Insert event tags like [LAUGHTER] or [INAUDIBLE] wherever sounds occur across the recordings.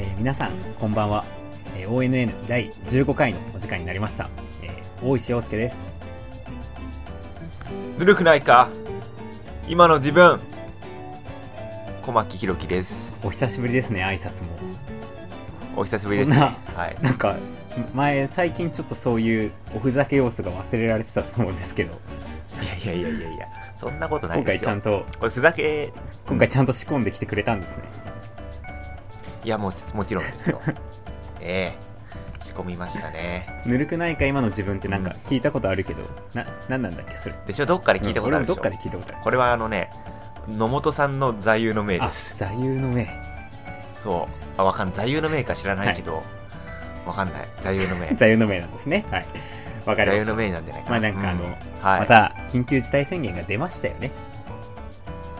えー皆さんこんばんは、えー ONN 第15回のお時間になりました、えー大石洋介です。ぬるくないか？今の自分。小牧ひろきです。お久しぶりですね挨拶も。お久しぶりですはい。なんか前最近ちょっとそういうおふざけ要素が忘れられてたと思うんですけど。いやいやいやいやいやそんなことない今回ですよ。ちゃんとこれふざけ。今回ちゃんと仕込んできてくれたんですね、いやもうもちろんですよ。[LAUGHS] ええ。仕込みましたね。ぬるくないか今の自分ってなんか聞いたことあるけど、な何なんだっけそれ。でしょ？どっかで聞いたことあるでしょ、うんどっかで聞いたことある。これはあのね野本さんの座右の銘であす座右の銘。そう。あわかんない。座右の銘か知らないけど、わかんない。座右の銘。[LAUGHS] 座右の銘なんですね。はい。わかりました。座右の銘なんじゃないかまあなんかあの、うん。はい、また緊急事態宣言が出ましたよね。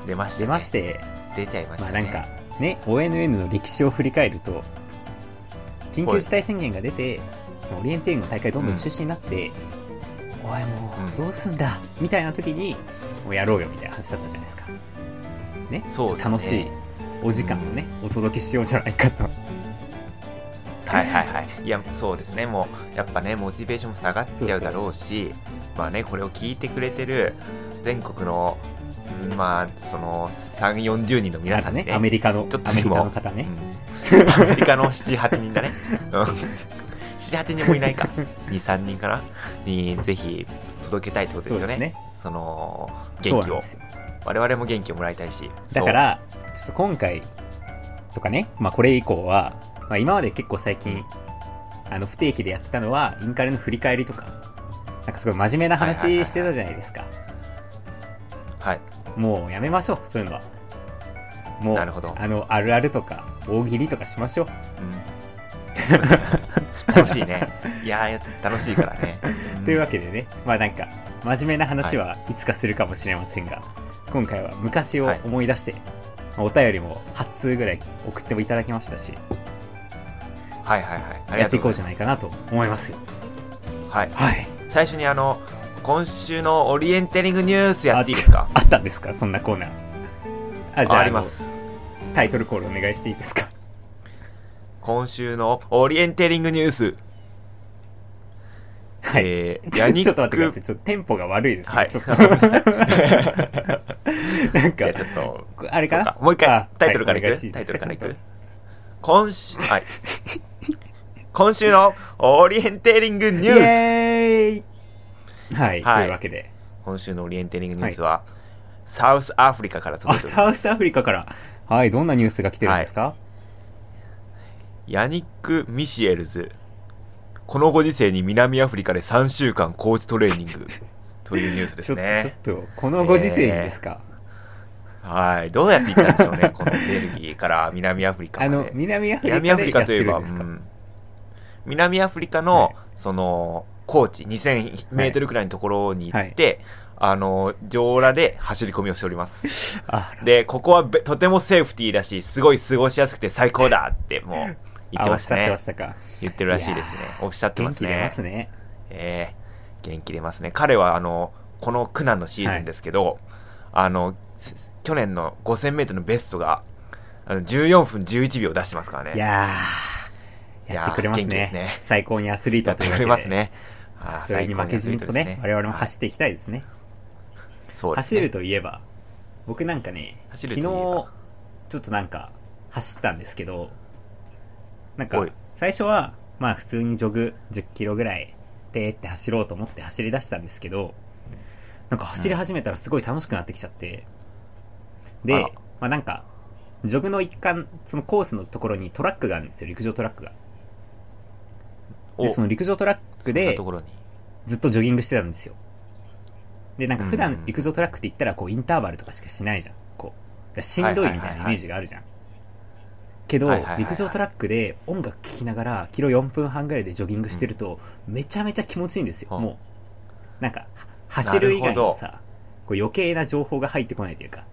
出ました、ね、出まして。出ちゃいましたね、まあなんかね ONN の歴史を振り返ると緊急事態宣言が出てオリエンテーリングの大会どんどん中止になって、おいもうんうどうすんだ、みたいな時にもうやろうよみたいな話だったじゃないですか。ねそうね。楽しいお時間をね、お届けしようじゃないかと。はいはいはい。[LAUGHS] いやそうですね。もうやっぱねモチベーションも下がっちゃうだろうしまあねこれを聞いてくれてる全国のうんまあその3 4 0人の皆さんにね。ねアメリカのちょっとアメリカもの方ね、うん。アメリカの78人だね。うん。78人もいないか。[LAUGHS] 23人かな。にぜひ届けたいってことですよね。ね。その元気を。我々も元気をもらいたいし。だからちょっと今回とかね、まあ、これ以降は、まあ、今まで結構最近あの不定期でやってたのはインカレの振り返りとか。なんかすごい真面目なはいはいはいはい話してたじゃないですか。そうはいもうやめましょうそういうのは。もうなるほど。あのあるあるとか大喜利とかしましょう。うん。楽しいね。[LAUGHS] いやー楽しいからね。というわけでねまあなんか真面目な話はい。つかするかもしれませんが、今回は昔を思い出して、まあお便りも8通ぐらい送ってもいただきましたしはいはいはい。やっていうこうじゃないかなと思いますよ。ますはい。はい。最初にあの今週のオリエンテリングニュースやっていいですか？あったんですか？そんなコーナー。あじゃあのあります。タイトルコールお願いしていいですか？今週のオリエンテリングニュース、はい、えー [LAUGHS] ちょヤニッちょっと待ってくださクい。ちょっとテンポが悪いですね、はい。ちょっと。[LAUGHS] なんかちょっとあれかな？もう一回あタイトルからいく、はいタイトルからいく？今週はい。今週のオリエンテリングニュースはい、はい。というわけで。今週のオリエンテリングニュースは、サウスアフリカからあ届いておりますサウスアフリカから。はい。どんなニュースが来てるんですか、ヤニック・ミシエルズ。このご時世に南アフリカで3週間コーチトレーニング。[LAUGHS] というニュースですね。ちょっとこのご時世にですか、はい。どうやって行ったんでしょうねこのベルギーから南アフリカあの南アフリカ南アフでやってリカといえば、うん。南アフリカの、はい。その高地2000メートルくらいのところに行って、あの上裸で走り込みをしております。あでここはべとてもセーフティーだしすごい過ごしやすくて最高だってもう言ってましたね。っしゃってましたか。言ってるらしいですね。おっしゃってますね。元気出ますね。えー元気出ますね。彼はあのこの苦難のシーズンですけど、あのせ去年の 5000m のベストがあの14分11秒出してますからね。いやーいやってくれますね。すね。最高にアスリーやってくトというわけで。れますねそれに負けずにとね最高に我々も走っていきたいですね。そうですね。走るといえば僕なんかね昨日ちょっとなんか走ったんですけどなんか最初はまあ普通にジョグ10キロぐらいでーって走ろうと思って走り出したんですけどなんか走り始めたらすごい楽しくなってきちゃって、でまあなんかジョグの一環そのコースのところにトラックがあるんですよ陸上トラックが。おでその陸上トラックでずっとジョギングしてたんですよ。でなんか普うん。段陸上トラックって言ったらこうインターバルとかしかしないじゃん。こう。しんどいみたいなイメージがあるじゃん。けど陸上トラックで音楽聴きながらキロ4分半ぐらいでジョギングしてるとめちゃめちゃ気持ちいいんですよ。うん。もう。なんかは走る以外なるほど。にさこう余計な情報が入ってこないというか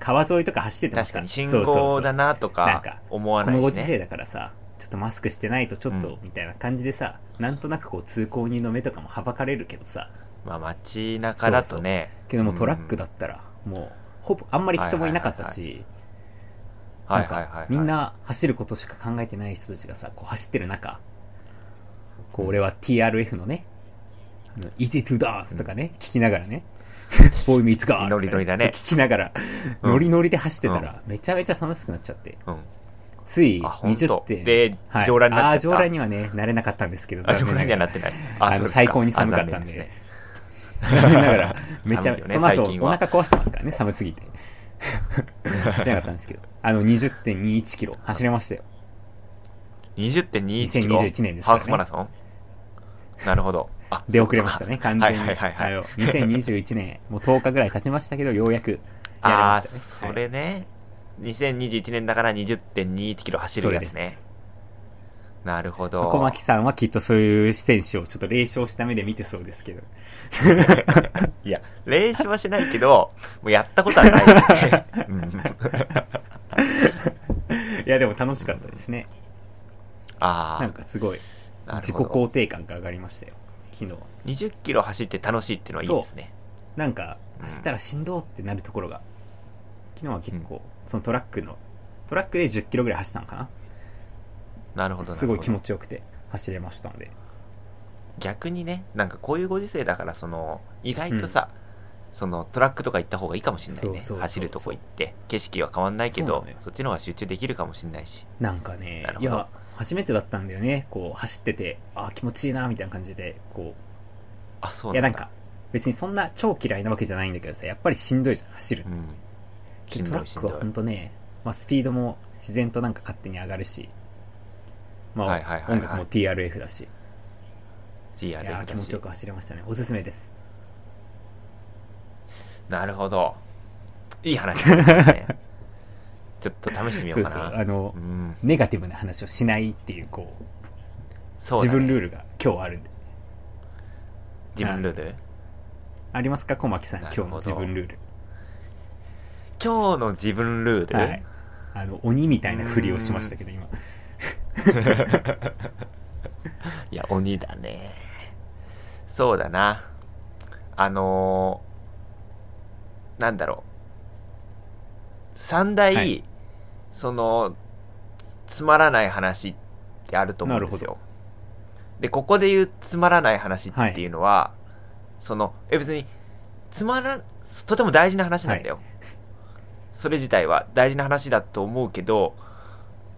川沿いとか走っててもさ確かに。信号だなとなんかか思わこないしね。のご時世だからさちょっとマスクしてないとちょっとうみたいな感じでさ、なんとなくこう通行人の目とかもはばかれるけどさ。まあ街中だとね。けどもトラックだだったらもうほぼあんまり人もいなかったし、なんかみんな走ることしか考えてない人たちがさこう走ってる中こう俺は TRF のね「あの Easy to Dance」とかね、聞きながらね「[LAUGHS] ボーイミーツガー」ノリノリだね。聞きながら、うん。ノリノリで走ってたら、めちゃめちゃ楽しくなっちゃって。うんついあ本当。20点。ではい、上乱になっあー上乱にはねなれなかったんですけど残念ながら。ってない。あの最高に寒かったんで。ね。[LAUGHS] 残念ながらめちゃ、ねその後お腹壊してますからね寒すぎて。[LAUGHS] しなかったんですけど。あの20.21キロ走れましたよ。20.21キロ？2021年ですからね。ハーフマラソン？なるほど。あ、出遅れましたね、完全に。はいはいはいはい。あの2021年、もう10日ぐらい経ちましたけど、ようやくやれああましたね。ー、それね。2021年だから20.21キロ走るやつね。なるほど。小牧さんはきっとそういう選手をちょっと霊障した目で見てそうですけど。[LAUGHS] いや、練習はしないけど、もうやったことはないいや、でも楽しかったですね。あなんかすごい、自己。肯定感が上がりましたよ、昨日。20キロ走って楽しいっていうのはいいですね。なんか、うん走ったらしんどってなるところが、昨日は結構、そのトラックの、トラックで10キロぐらい走ったのかな？なるほど。すごい気持ちちよくて走れましたので。逆にね、なんかこういうご時世だから、その、意外とさ、そのトラックとか行った方がいいかもしれないね。走るとこ行って景色は変わんないけどそっちの方が集中できるかもしれないし。なんかねいや、初めてだったんだよね。こう、走ってて、あー気持ちいいな、みたいな感じで、こう、あそういやなんか、別にそんな超嫌いなわけじゃないんだけどさ、やっぱりしんどいじゃん、走るう。んしんでトラックはどいしんどい本当ね、まあ、スピードも自然となんか勝手に上がるし、まあ、はいはいはいはい。音楽も TRF だし、ー気持ちよく走れましたね。おすすめです。なるほど。いい話だね。[LAUGHS] ちょっと試してみよそううそう、かなあのう、ん。ネガティブな話をしないっていう、こう、そうだね。自分ルールが今日あるんで。自分ルール？ありますか？小牧さん、なるほど。今日の自分ルール。今日の自分ルール、はい。あの、鬼みたいなふりをしましたけど、今。[LAUGHS] いや、鬼だね。そうだな。あのー、なんだろう。三大、はいその、つまらない話ってあると思うんですよ。で、ここで言うつまらない話っていうのは、その、え、別に、つまらん、とても大事な話なんだよ。それ自体は大事な話だと思うけど、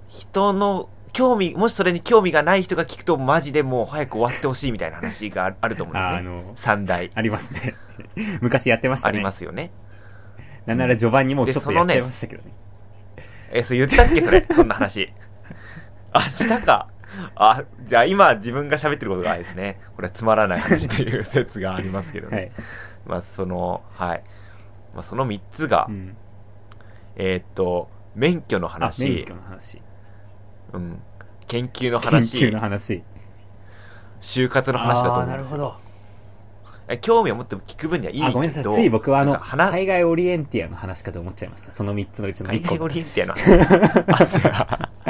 人の興味、もしそれに興味がない人が聞くと、マジでもう早く終わってほしいみたいな話があると思うんですね。あの、三大。ありますね。[LAUGHS] 昔やってましたね。ありますよね。なんなら序盤にもうちょっとやっちゃいましたけどね。え、そう言ったっけそれ？[LAUGHS] そんな話。あ、したか。あ、じゃあ今自分が喋ってることがですね、これはつまらない話という説がありますけどね。はい。まあその、はい。まあその3つが、うん。えーっと、免許のあ、話免許、の話。うん、研究の研話究の、話。就活の話だと思うんですよ。興味を持って聞く分にはいいけど、あ、ごめんなさい。つい僕はあの、なんか花海外オリエンティアの話かと思っちゃいました。その3つのうちの1個。海外オリンピアの話。あ、そう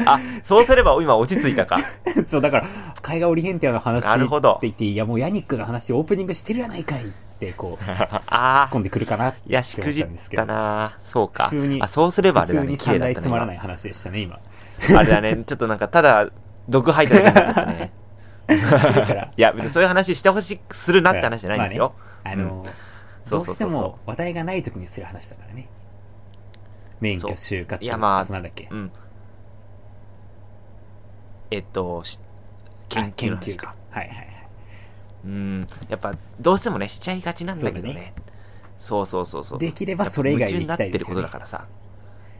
あ、そうすれば今落ち着いたか。[LAUGHS] そう、だから、海外オリエンティアの話ってなるほど言って、いや、もうヤニックの話オープニングしてるやないかいって、こう、[LAUGHS] 突っあ込んでくるかなっていや、思しくじったったんですけど。なそうか。普通にあ、そうすればあ普通にれだね。綺麗三だったね大つまらない話でしたね、今。今。あれだね。ちょっとなんか、ただ、毒吐いただけになったね。[LAUGHS] いや、別にそういう話してほしくするなって話じゃないんですよ。あの、どうしても話題がない時にする話だからね。免許、就活、いやまあなんだっけ。うん。えっと、し研究のあ話か。はいはいはい。うん。やっぱ、どうしてもね、しちゃいがちなんだけどね。そうそうそうそう。できればそれ以外で行きたいですよねなってることだからさ。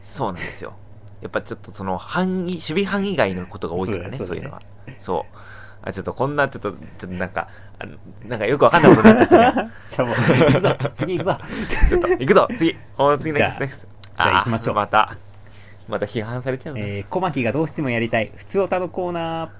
そうなんですよ。やっぱちょっとその範囲、守備範囲外のことが多いからね、そうだねそういうのは。そう。あ、ちょっとこんな、ちょっと、ちょっとなんか、あのなんかよくわかんないことになっちゃったじゃん。[LAUGHS] じゃあもう、行くぞ次行くぞちょっと、行くぞ次お次ネクストネクスト。じゃあ行きましょうまた、また批判されちゃうな。えー、小牧がどうしてもやりたい、普通オタのコーナ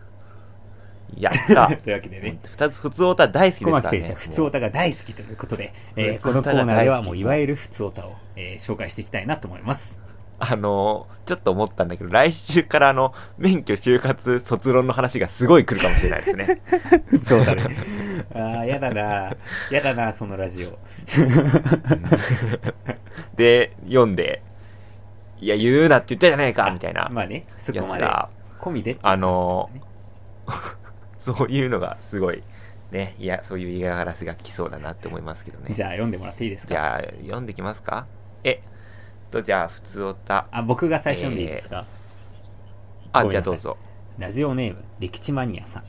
やったー。[LAUGHS] というわけでね、二つ、普通オタ大好きですからね。小牧選手は普通オタが大好きということで、えー普このコーナーではもういわゆる普通オタを、えー紹介していきたいなと思います。あのー、ちょっと思ったんだけど、来週からあの、免許就活卒論の話がすごい来るかもしれないですね。そうだね。あー、やだなやだなそのラジオ。[LAUGHS] で、読んで、いや、言うなって言ったじゃねえかみたいなまあね、そこまで込みでってあの話だよねそういうのがすごい、ね、いや、そういう嫌がらせが来そうだなって思いますけどね。じゃあ読んでもらっていいですか？じゃあ、読んできますか？え、と、じゃあ、普通おた。あ、僕が最初読んでいいですか、あ、ごめんなさいうじゃあどぞ。ラジオネーム、歴史マニアさん。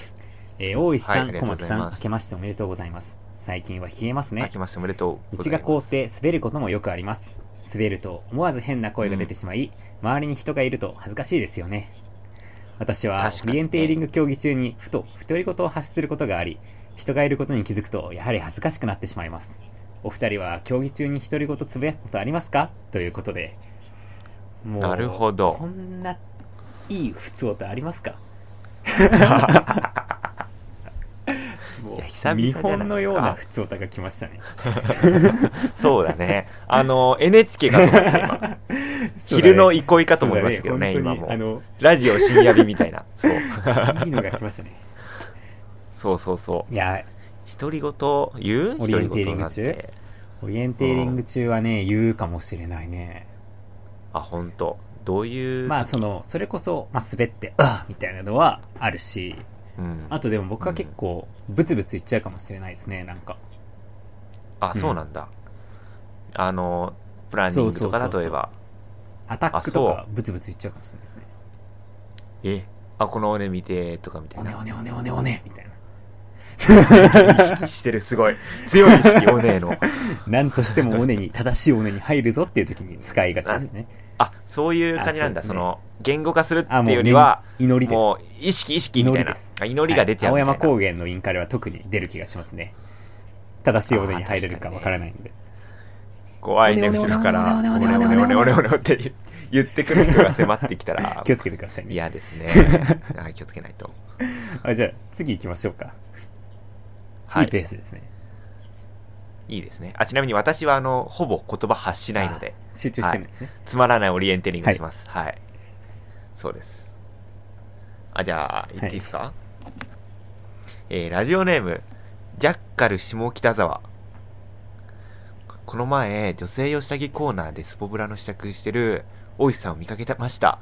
[LAUGHS] えー大石さん、はい小牧さん、明けましておめでとうございます。最近は冷えますね明け。ましておめでとう。道が凍って滑ることもよくあります。滑ると思わず変な声が出てしまい、周りに人がいると恥ずかしいですよね。私はリエンテーリング競技中にふと独り言を発することがあり、人がいることに気づくとやはり恥ずかしくなってしまいます。お二人は競技中に独り言つぶやくことありますか？ということで。もうなるほどこんないい普通音ありますか？もう見じゃないですか本のような普通音が来ましたね。[LAUGHS] そうだね。あの、NHK かと思った、今。昼の憩いかと思いましたけどね、ね本当に。あの、ラジオ深夜日みたいな。[LAUGHS] そう。いいのが来ましたね。そうそうそう。いや、独り言言う？オリエンテーリング中？オリエンテーリング中はね、言うかもしれないね。あ、本当どういう？まあ、その、それこそ、まあ、滑って、あみたいなのはあるし、うん。あとでも僕は結構、ブツブツ言っちゃうかもしれないですね、なんか。あ、そうなんだ。あの、プランニングとかそうそうそうそう例えば。アタックとあか、ブツブツ言っちゃうかもしれないですね。え、あ、この俺見て、とかみたいな。おねおねおねおねおねみたいな。意識してる、すごい。強い意識、おねえの。[LAUGHS] なんとしてもおねに、正しいおねに入るぞっていう時に使いがちですね。あ、そういう感じなんだ。あその、言語化するっていうよりは、祈りです。もう、意識、意識みたいな祈りが出ちゃう青山高原のインカレは特に出る気がしますね。正しいおねに入れるかわからないので。怖いね、後ろから、おねおねおねおねおねおねって言ってくる人が迫ってきたら気をつけてくださいね。嫌ですね。あ気をつけないと。あじゃあ、次行きましょうか。、はいいペースですね。いいですね。あ、ちなみに私は、あの、ほぼ言葉発しないので、集中してるんですね。つまらないオリエンテリングします。はい。そうです。あ、じゃあ、言っていいですか、えラジオネーム、ジャッカル下北沢。この前、女性用下着コーナーでスポブラの試着してる大石さんを見かけました。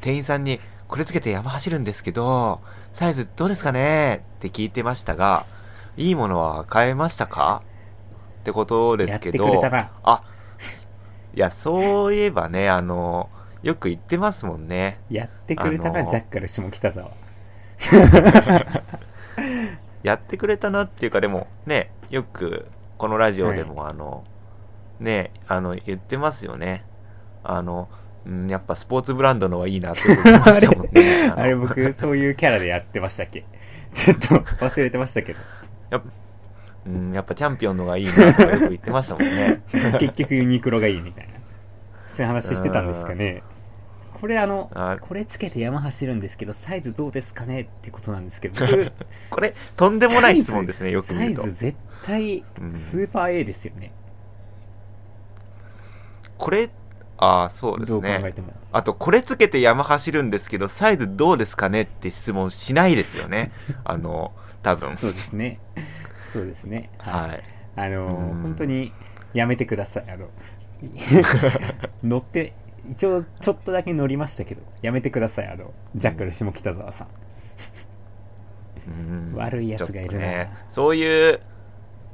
店員さんに、これつけて山走るんですけど、サイズどうですかね？って聞いてましたが、いいものは買えましたか？ってことですけど、やってくれたなあ、いや、そういえばね、あの、よく言ってますもんね。やってくれたな、あのージャッカル下北沢。[LAUGHS] やってくれたなっていうか、でもね、よくこのラジオでも、あの、ね、あの、言ってますよね。あの、うん、やっぱスポーツブランドのはいいなって [LAUGHS] 思ってましたもんね。のあれ僕、そういうキャラでやってましたっけ？[LAUGHS] ちょっと忘れてましたけど。やっぱ、うん、やっぱチャンピオンのがいいなとかよく言ってましたもんね。[LAUGHS] 結局ユニクロがいいみたいな。そういう話してたんですかね。これあのあ、これつけて山走るんですけど、サイズどうですかねってことなんですけど、僕、これ、とんでもない質問ですね、よく見るとサイズ。絶対うんスーパー A ですよね。これ、ああ、そうですね。あと、これつけて山走るんですけど、サイズどうですかねって質問しないですよね。[LAUGHS] あの、多分。そうですね。そうですね。はい。はい。あのーうん本当にやめてください。あの、[LAUGHS] 乗って、一応ちょっとだけ乗りましたけど、やめてください。あの、ジャッカル下北沢さん。うん悪い奴がいるねそういう、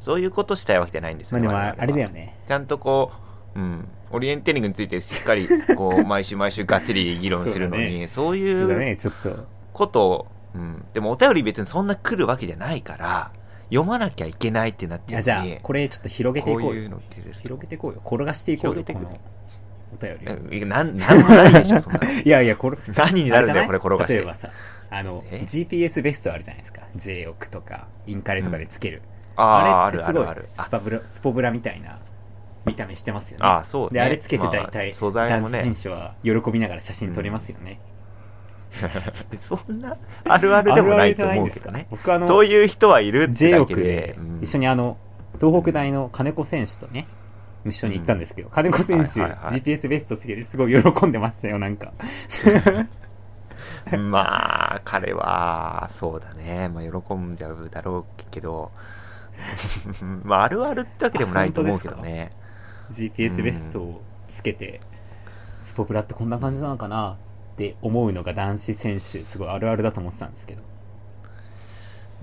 そういうことしたいわけじゃないんですよね。まあでもあれだよね。ちゃんとこう、うん、オリエンテーリングについてしっかり、[LAUGHS] こう、毎週毎週がっつり議論するのに、そう,、ね、ちょっと。ことを、うん、でもお便り別にそんな来るわけじゃないから、読まなきゃいけないってなっていや、じゃあこれちょっと広げていこうよ。こういうの広げていこうよ。転がしていこうよ、こ広げていくのお便りを。いやなん、なんもないでしょ、そんな。[LAUGHS] いやいや、これ、何になるんだよ、これ転がして。例えばさ、あの、え？GPS ベストあるじゃないですか。J オクとか、インカレとかでつける。ああ、あるれってすごいあるある。あスパブラ、スポブラみたいな見た目してますよね。あそうねで、あれつけて大体、まあ素材選手は喜びながら写真撮れますよね。[LAUGHS] そんな、あるあるでもないと思うけどね。僕あの、そういう人はいるってだけでオクで、一緒に、にあの、東北大の金子選手とね、一緒に行ったんですけど、金子選手、はいはいはい GPS ベストつけてすごい喜んでましたよ、なんか。[LAUGHS] まあ、彼は、そうだね。まあ、喜んじゃうだろうけど、[LAUGHS] まあ、あるあるってわけでもないと思うけどね。GPS ベストをつけて、スポブラってこんな感じなのかなって思うのが男子選手すごいあるあるだと思ってたんですけど。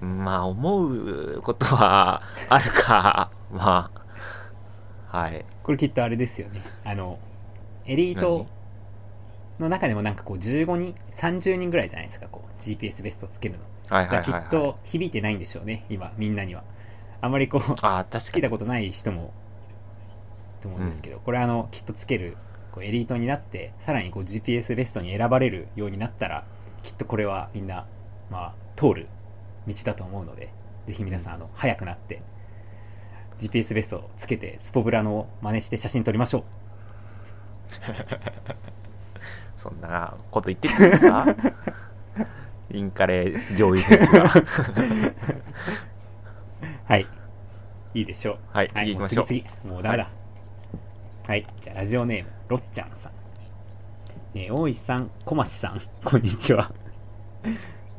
まあ思うことはあるか。[LAUGHS] まあはい。これきっとあれですよね。あのエリートの中でもなんかこう15人30人ぐらいじゃないですかこう GPS ベストつけるの。はいはいはい、はい、きっと響いてないんでしょうね今みんなにはあまりこうああ確かに。聞いたことない人もと思うんですけど、これあのきっとつけるこうエリートになってさらにこう GPS ベストに選ばれるようになったらきっとこれはみんな、まあ、通る道だと思うのでぜひ皆さんあの早くなって GPS ベストをつけてスポブラの真似して写真撮りましょう。[LAUGHS] そんなこと言ってくるんですか？[LAUGHS] インカレ上位選手が。はいいいでしょう。はい次行きましょう。もう次次。もうダメだ。はい、じゃあラジオネームろっちゃんさん。えー大石さん小町さん。[LAUGHS] こんにちは。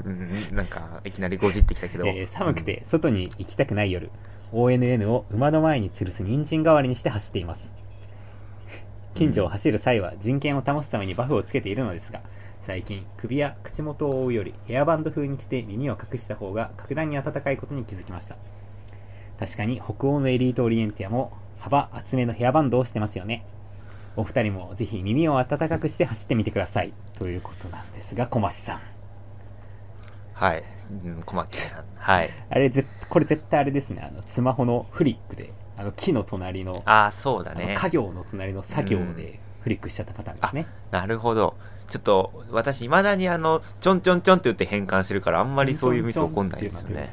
うんなんかいきなりごじってきたけど、えー寒くて外に行きたくない夜。ONN を馬の前に吊るす人参代わりにして走っています。[LAUGHS] 近所を走る際は人権を保つためにバフをつけているのですが最近首や口元を覆うよりヘアバンド風にして耳を隠した方が格段に暖かいことに気づきました確かに北欧のエリートオリエンティアも幅厚めのヘアバンドをしてますよね。お二人もぜひ耳を暖かくして走ってみてください。ということなんですが小増さん。はい、うん、小牧さん。はい。あれぜこれ絶対あれですね。あのスマホのフリックであの木の隣のああそうだね。家業の隣の作業でフリックしちゃったパターンですね、なるほど。ちょっと私いまだにあのちょんちょんちょんって言って変換してるからあんまりそういうミス起こんないんですよね。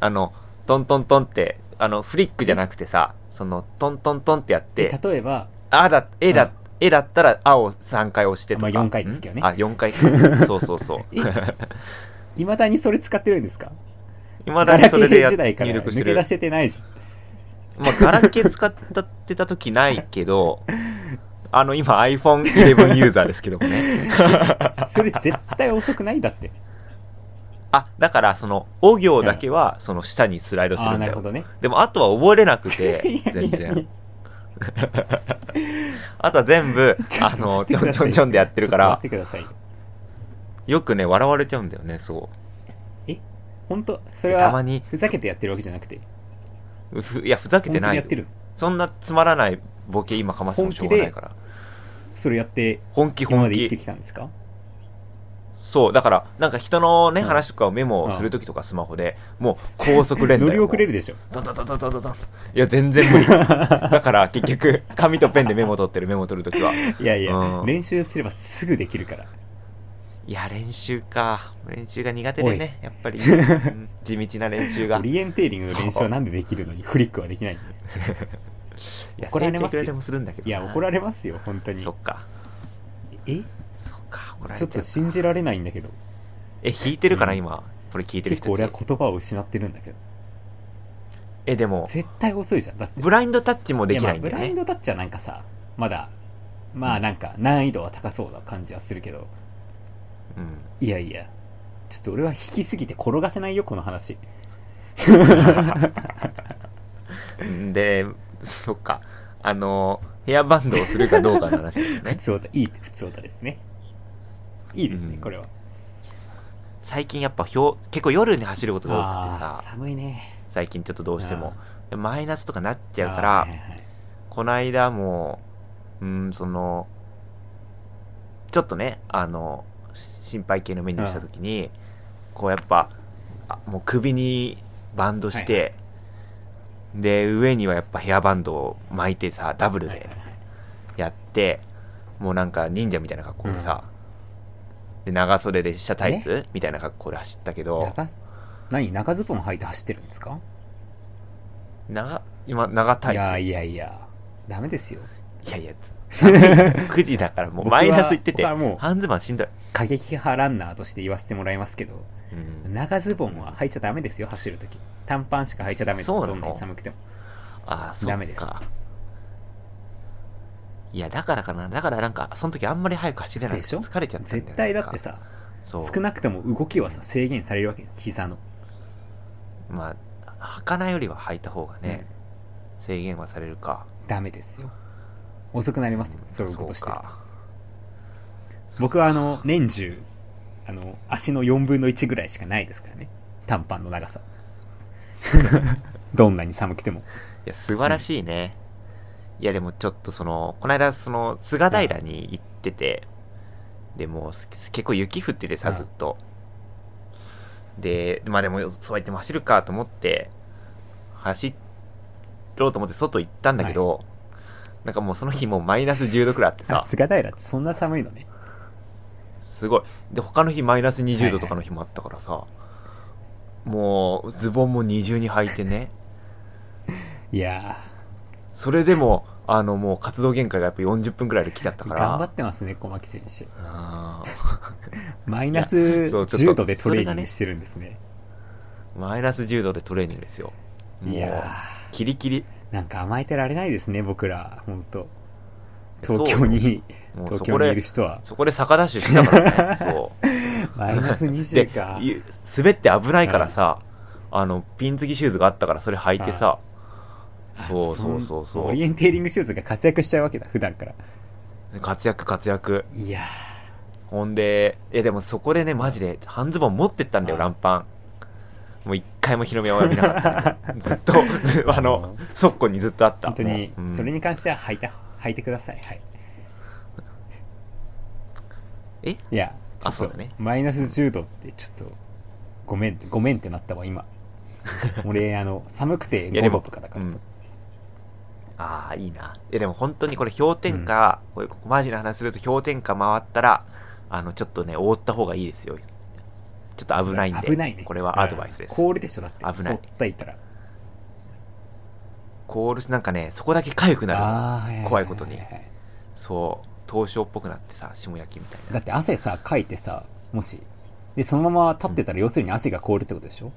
あのトントントンってあのフリックじゃなくてさそのトントントンってやってで例えばあだ A だ、うん。A だったら青3回押してとか、まあ4回ですけどね。ん。あ4回か。[LAUGHS] そうそうそう。えいまだにそれ使ってるんですか？いまだにそれでや入力してる。抜け出しててないじまあ、ガラケー使ってた時ないけど、[LAUGHS] あの、今 iPhone11 ユーザーですけどもね。ゃんそれ絶対遅くない？だってあ、だから、その、お行だけは、その下にスライドするんだよ。なるほどね。でも、あとは覚えれなく [LAUGHS] いて、全然。[LAUGHS] あとは全部、あの、ちょんちょんちょんでやってるから。よくね、笑われちゃうんだよね、そ本当？それう。たまはに、ふざけてやってるわけじゃなくて？ふいや、ふざけてないそんなつまらないボケ今かましてもしょうがないから。それやって本気本今まで生きて気。きたんですか？そう、だから、なんか人のね、うん話とかをメモするときとかスマホで、もう高速連打よ。乗り遅れるでしょドンドンドンドンドンドンドンいや、全然無理。[LAUGHS] だから、結局、紙とペンでメモ取ってる、メモ取るときは。いやいや、うん練習すればすぐできるからいや、練習か。練習が苦手でね、やっぱり、[LAUGHS] うん地道な練習が。いオリエンテーリングの練習はなんでできるの？にフリックはできないんだよや、怒られますよ。いや怒られますよ本当にそっか。え？怒られちょっと信じられないんだけどえ、弾いてるかな、うん今？これ聞いてる結構俺は。言葉を失ってるんだけどえ、でも、絶対遅いじゃんだってブラインドタッチもできないんだよやまあブラインね。ドタッチはなんかさまだまあなんか難易度は高そうな感じはするけどうん。いやいやちょっと俺は引きすぎて転がせないよこの話うんで、そっか。あの、ヘアバンドをするかどうかの話ですね。[LAUGHS] 通歌いい普通歌ですねいいですね、うん。これは。最近やっぱひょう結構夜に走ることが多くてあさー寒いね。最近ちょっとどうしても。でマイナスとかなっちゃうかあーらはいはいはい。この間もうんそのちょっとねあのし心配系のメニューした時にこうやっぱあもう首にバンドして、で上にはやっぱヘアバンドを巻いてさダブルではいはいはい。やってもうなんか忍者みたいな格好でさ、で長袖で下タイツ？みたいな格好で走ったけど。長何？長ズボン履いて走ってるんですか？長今長タイツ。いやいやいやダメですよ。いやいや9時だからもう [LAUGHS] マイナスいってて僕はもう半ズボンしんどい、過激派ランナーとして言わせてもらいますけどうん、長ズボンは履いちゃダメですよ走るとき。短パンしか履いちゃダメです。そうなの？どんなに寒くても。ああそっダメです。かいやだからかな。だからなんかその時あんまり早く走れないでしょ？疲れちゃったんだよ。ね絶対だってさ少なくとも動きはさ制限されるわけよ膝の。まあ履かないよりは履いた方がね、制限はされるか。ダメですよ。遅くなりますよそういうことしてると。か。僕はあの、年中、あの、足の4分の1ぐらいしかないですからね。短パンの長さ。[LAUGHS] どんなに寒くても。いや、素晴らしいね。いや、でもちょっとその、この間、その、菅平に行ってて、でも結構雪降っててさ、うんずっと。で、まあでも、そうやっても走るかと思って、走ろうと思って外行ったんだけど、なんかもうその日もうマイナス10度くらいあってあさ、[LAUGHS] 菅平ってそんな寒いのね。すごい。で、他の日マイナス20度とかの日もあったからさ、もうズボンも二重に履いてね、[LAUGHS] いやそれでも、あの、もう活動限界がやっぱ40分くらいで来ちゃったー、から、頑張ってますね、小牧選手。あ [LAUGHS] マイナスいやそうちょっと10度でトレーニングしてるんですね。ーマイナス10度でトレーニングですよ。いやキリキリ。ー、なんか甘えてられないですね、僕ら。本当東京に、東京にいる人は。そこで坂ダッシュしたからね。そう。[LAUGHS] マイナスで20か。ゆ滑って危ないからさ、あの、ピン付きシューズがあったからそれ履いてさ、そうそうそうそうオリエンテーリングシューズが活躍しちゃうわけだ、普段から。活躍活躍。いやほんで、いやでもそこでね、マジで半ズボン持ってったんだよ、うんランパン。もう一回も日の目を浴びなかった、ね。[LAUGHS] ずっと、ずあの、速攻にずっとあった。本当にもう、うんそれに関しては履いた、履いてください。はい。え？いや、ちょっと、ねマイナス10度ってちょっと、ごめんごめんってなったわ、今。俺、あの、寒くて5いやでも度とかだからさ。ああ、いいな。いやでも本当にこれ氷点下、こういうマジな話すると氷点下回ったら、あの、ちょっとね、覆った方がいいですよ。ちょっと危ないんで。危ないね。これはアドバイスです。うん凍るでしょ、だって。危ない凍ったいたら。コールなんかね、そこだけ痒くなる怖いことにそう、凍傷っぽくなってさ、霜焼きみたいな。だって汗さ、かいてさ、もし。で、そのまま立ってたら、要するに汗が凍るってことでしょ？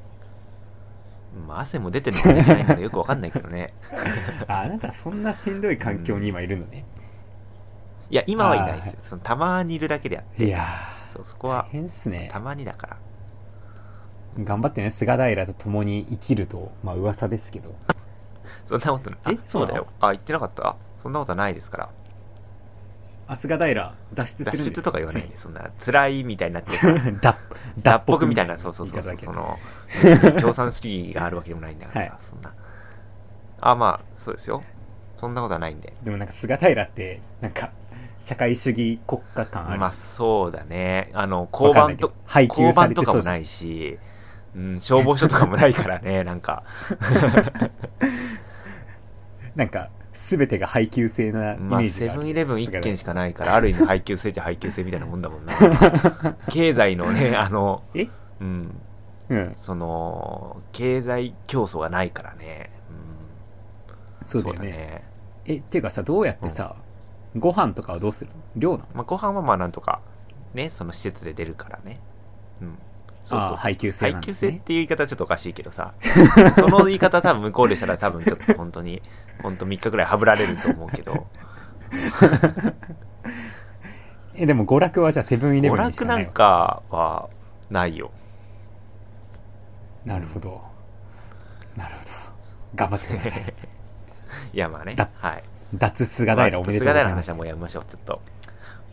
まあ、汗も出てるのか出てないのかよくわかんないけどね。[LAUGHS] あ、あなたそんなしんどい環境に今いるのね。いや、今はいないですあよ。そのたまにいるだけであって。いやそう、そこは、変っすねた。まにだから。頑張ってね、菅平と共に生きると、まあ噂ですけど。[LAUGHS] そんなことない。あえそうだよ。あ、言ってなかった？そんなことはないですから。あ、菅平、脱出するん脱です出とか言わないで、そんな、辛いみたいになってるから。[LAUGHS] 脱脱北みたいな、そうそうそうそう、そどの、[LAUGHS] 共産主義があるわけでもないんだからさ、はいそんな。あ、まあ、そうですよ。そんなことはないんで。でもなんか菅平って、なんか、社会主義国家感ある。まあ、そうだね。あの、わ交番と、交番とかもないし、うん、消防署とかもないからね、なんか。[LAUGHS] なんか、すべてが配給制なイメまあ、ージがある。セブンイレブン一軒しか。かないから、ある意味配給制っちゃ配給制みたいなもんだもんな。[LAUGHS] 経済のね、あの、え？うん、うん。その、経済競争がないからね。うん、そうだよね。え、っていうかさ、どうやってさ、ご飯とかはどうするの？量なの？まあ、ご飯はまあなんとか、ね、その施設で出るからね。うん。そうそう配給制なん配給制っていう言い方はちょっとおかしいけどさ、[LAUGHS] その言い方多分向こうでしたら多分ちょっと本当に、本当3日くらいはぶられると思うけど、[LAUGHS] え、でも娯楽はじゃあセブンイレ娯ブンにし楽ないんかはないよ。なるほど。なるほど。頑張ってください。[LAUGHS] いやまあねだ、はい。脱菅平おめでとうございます菅平の話はも。うやめましょう、ちょっと。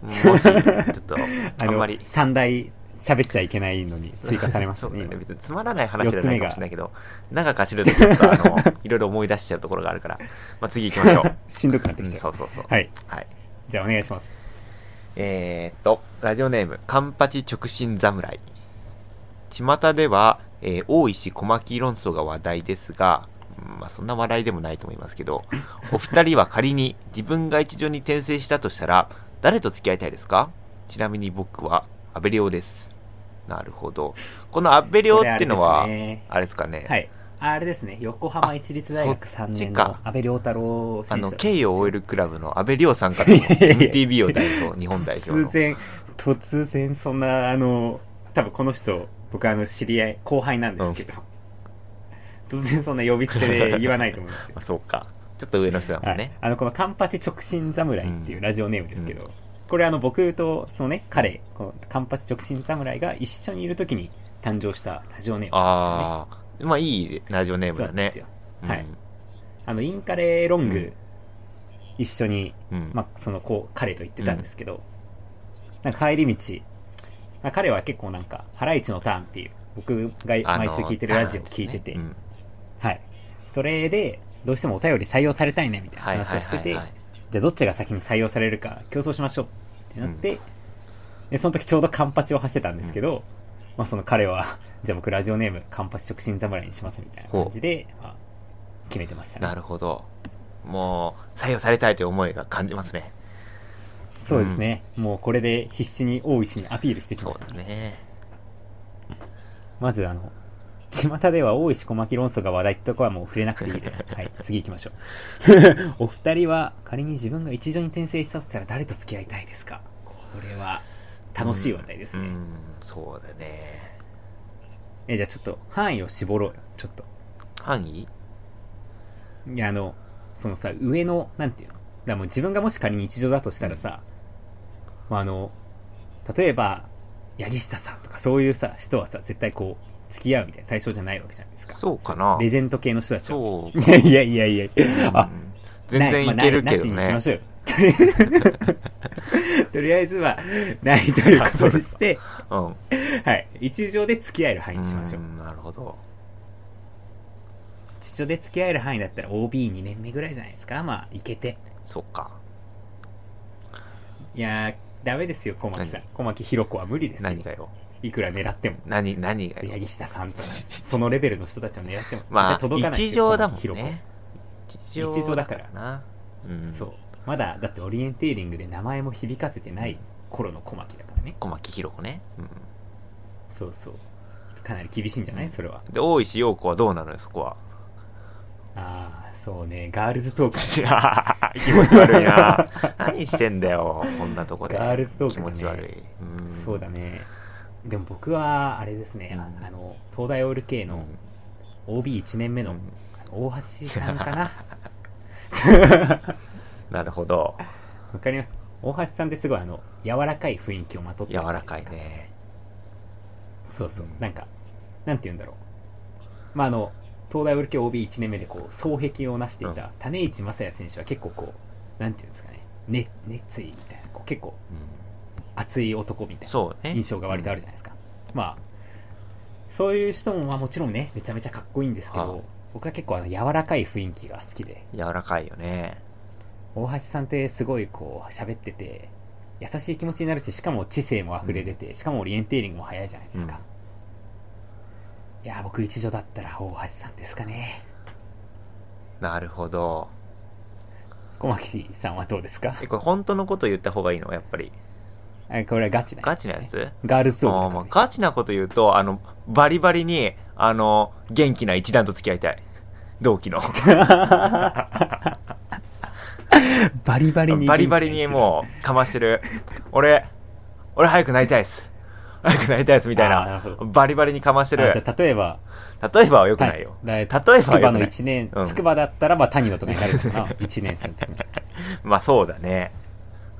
もし、ちょっと、[LAUGHS] あのあんまり。三大喋っちゃいけないのに追加されましたね。[LAUGHS] ね今別につまらない話じゃないかもしれないけど、長く走るとちょっとあの、[LAUGHS] いろいろ思い出しちゃうところがあるから、まあ次行きましょう。[LAUGHS] しんどくなってうんきちゃ。そううそうそう。はい。はい。じゃあお願いします。えー、っと、ラジオネーム、カンパチ直進侍。巷では、えー大石小牧論争が話題ですが、うんまあ、そんな話題でもないと思いますけど、お二人は仮に自分が一条に転生したとしたら、誰と付き合いたいですか？ちなみに僕は、アベリオです。なるほど。このアベリオっていうのは、あれですかね。はい。あれですね、横浜市立大学3年の安倍良太郎あの、選手だったんですよケイオ OL クラブの安倍亮さんかと思ういやいや MTV を代表、日本代表の。突然、突然そんな、あの、多分この人、僕あの、知り合い、後輩なんですけど、突然そんな呼び捨てで言わないと思うんですよ。[LAUGHS] まあ、そうか。ちょっと上の人だもはいんね。、あのこのカンパチ直進侍っていうラジオネームですけど、これあの僕とそのね彼このカンパチ直進侍が一緒にいる時に誕生したラジオネームなんああ、まあいいラジオネームだね。ですよねそうなんです。よ、うん。はい。あのインカレロング、うん。一緒に、うん。まあ、そのこう彼と言ってたんですけど、なんか帰り道、まあ、彼は結構なんか、ハライチのターンっていう、僕があの毎週聞いてるラジオを聞いてて、ターンですねはい。それで、どうしてもお便り採用されたいね、みたいなはい話をしてて、はいはいはいじゃあどっちが先に採用されるか競争しましょう。ってなって、でその時ちょうどカンパチを走ってたんですけど、まあその彼は、[LAUGHS] じゃあ僕ラジオネームカンパチ直進侍にしますみたいな感じで、まあ、決めてましたなね。るほどもう採用されたいという思いが感じますねそうですね。もうこれで必死に大石にアピールしてきましたね。だねまずあの、巷では大石小牧論争が話題ってとこはもう触れなくていいです。[LAUGHS] はい、次行きましょう。[LAUGHS] お二人は仮に自分が一条に転生したとしたら誰と付き合いたいですか？これは楽しい話題ですね。うんそうだねえ、じゃあちょっと範囲を絞ろうよ。ちょっと。範囲？いや、あの、そのさ、上の、なんていうの？だもう自分がもし仮に一条だとしたらさ、まあ、あの、例えば、八木下さんとかそういうさ、人はさ、絶対こう、付き合うみたいな対象じゃないわけじゃないですか。そうかなレジェンド系の人たちは。そういやいやいやいやあうん、全然いけるけどねにしましょうよ。[LAUGHS] とりあえずは、ないということにして、うんはい。一条で付き合える範囲にしましょう。んなるほど一条で付き合える範囲だったら OB2 年目ぐらいじゃないですか。まあ、いけて。そっかいやー、ダメですよ、小牧さん何？小牧弘子は無理ですよ。何がよ？いくら狙っても。何何がよ八木下さんとか、そのレベルの人たちを狙っても。まあ届かないです一よ条だもんね一条だからなうん子そう。まだ、だってオリエンテーリングで名前も響かせてない頃の小牧だからね。小牧弘子ね、うんそうそう。かなり厳しいんじゃない？それは。で大石陽子はどうなのよそこは？ああ、そうね。ガールズトーク。[LAUGHS] 気持ち悪いな何してんだよこんなとこでガールズトークね持ち悪い、うんそうだね。でも僕は、あれですね、あうん。あの、東大オール系の OB1 年目のうん。大橋さんかな。[LAUGHS] なるほど。わかります？大橋さんってすごいあの、柔らかい雰囲気をまとってる柔らかいね。そうそう。うん。なんか、なんて言うんだろう。まあ、あの、東大オール系 OB1 年目でこう、双璧を成していうん。た種市正也選手は結構こう、なんていうんですかね、ね熱意みたいな、こう結構うん熱い男みたいな印象が割とあるじゃないですか。まあ、そういう人もまあもちろんね、めちゃめちゃかっこいいんですけはあど、僕は結構あの柔らかい雰囲気が好きで、柔らかいよね。大橋さんってすごいこう喋ってて、優しい気持ちになるし、しかも知性も溢れ出て、しかもオリエンテーリングも早いじゃないですか。いやー、僕一女だったら大橋さんですかね。なるほど。小牧さんはどうですか？えこれ本当のこと言った方がいいの？やっぱり。あこれはガチなガチなやつ？ガールズトークあーねガチなこと言うとあのバリバリにあの元気な一団と付き合いたい。同期の。バリバリにバリバリにもうかましてる。俺俺早くなりたいです。早くなりたいですみたいな。バリバリにかましてる。あじゃあ例えば。例えばはよくないよ、はい、例えば筑波のはよくない。1年、うん。筑波だったらまあ谷野とかになるか。な1年生の時に。[LAUGHS] まあそうだね。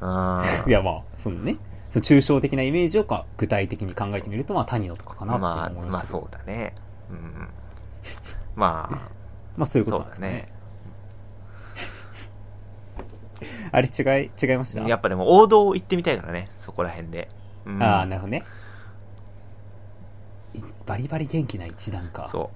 うん。[LAUGHS] いやまあそのねその抽象的なイメージをか具体的に考えてみるとまあ谷野とかかなってまあ思いまし。たけどまあそうだね。うん。まあ。まあそういうことなんですねね。[LAUGHS] あれ違い違いました？やっぱでも王道を行ってみたいからねそこら辺で、うん。ああなるほどね。いバリバリ元気な一段か。そ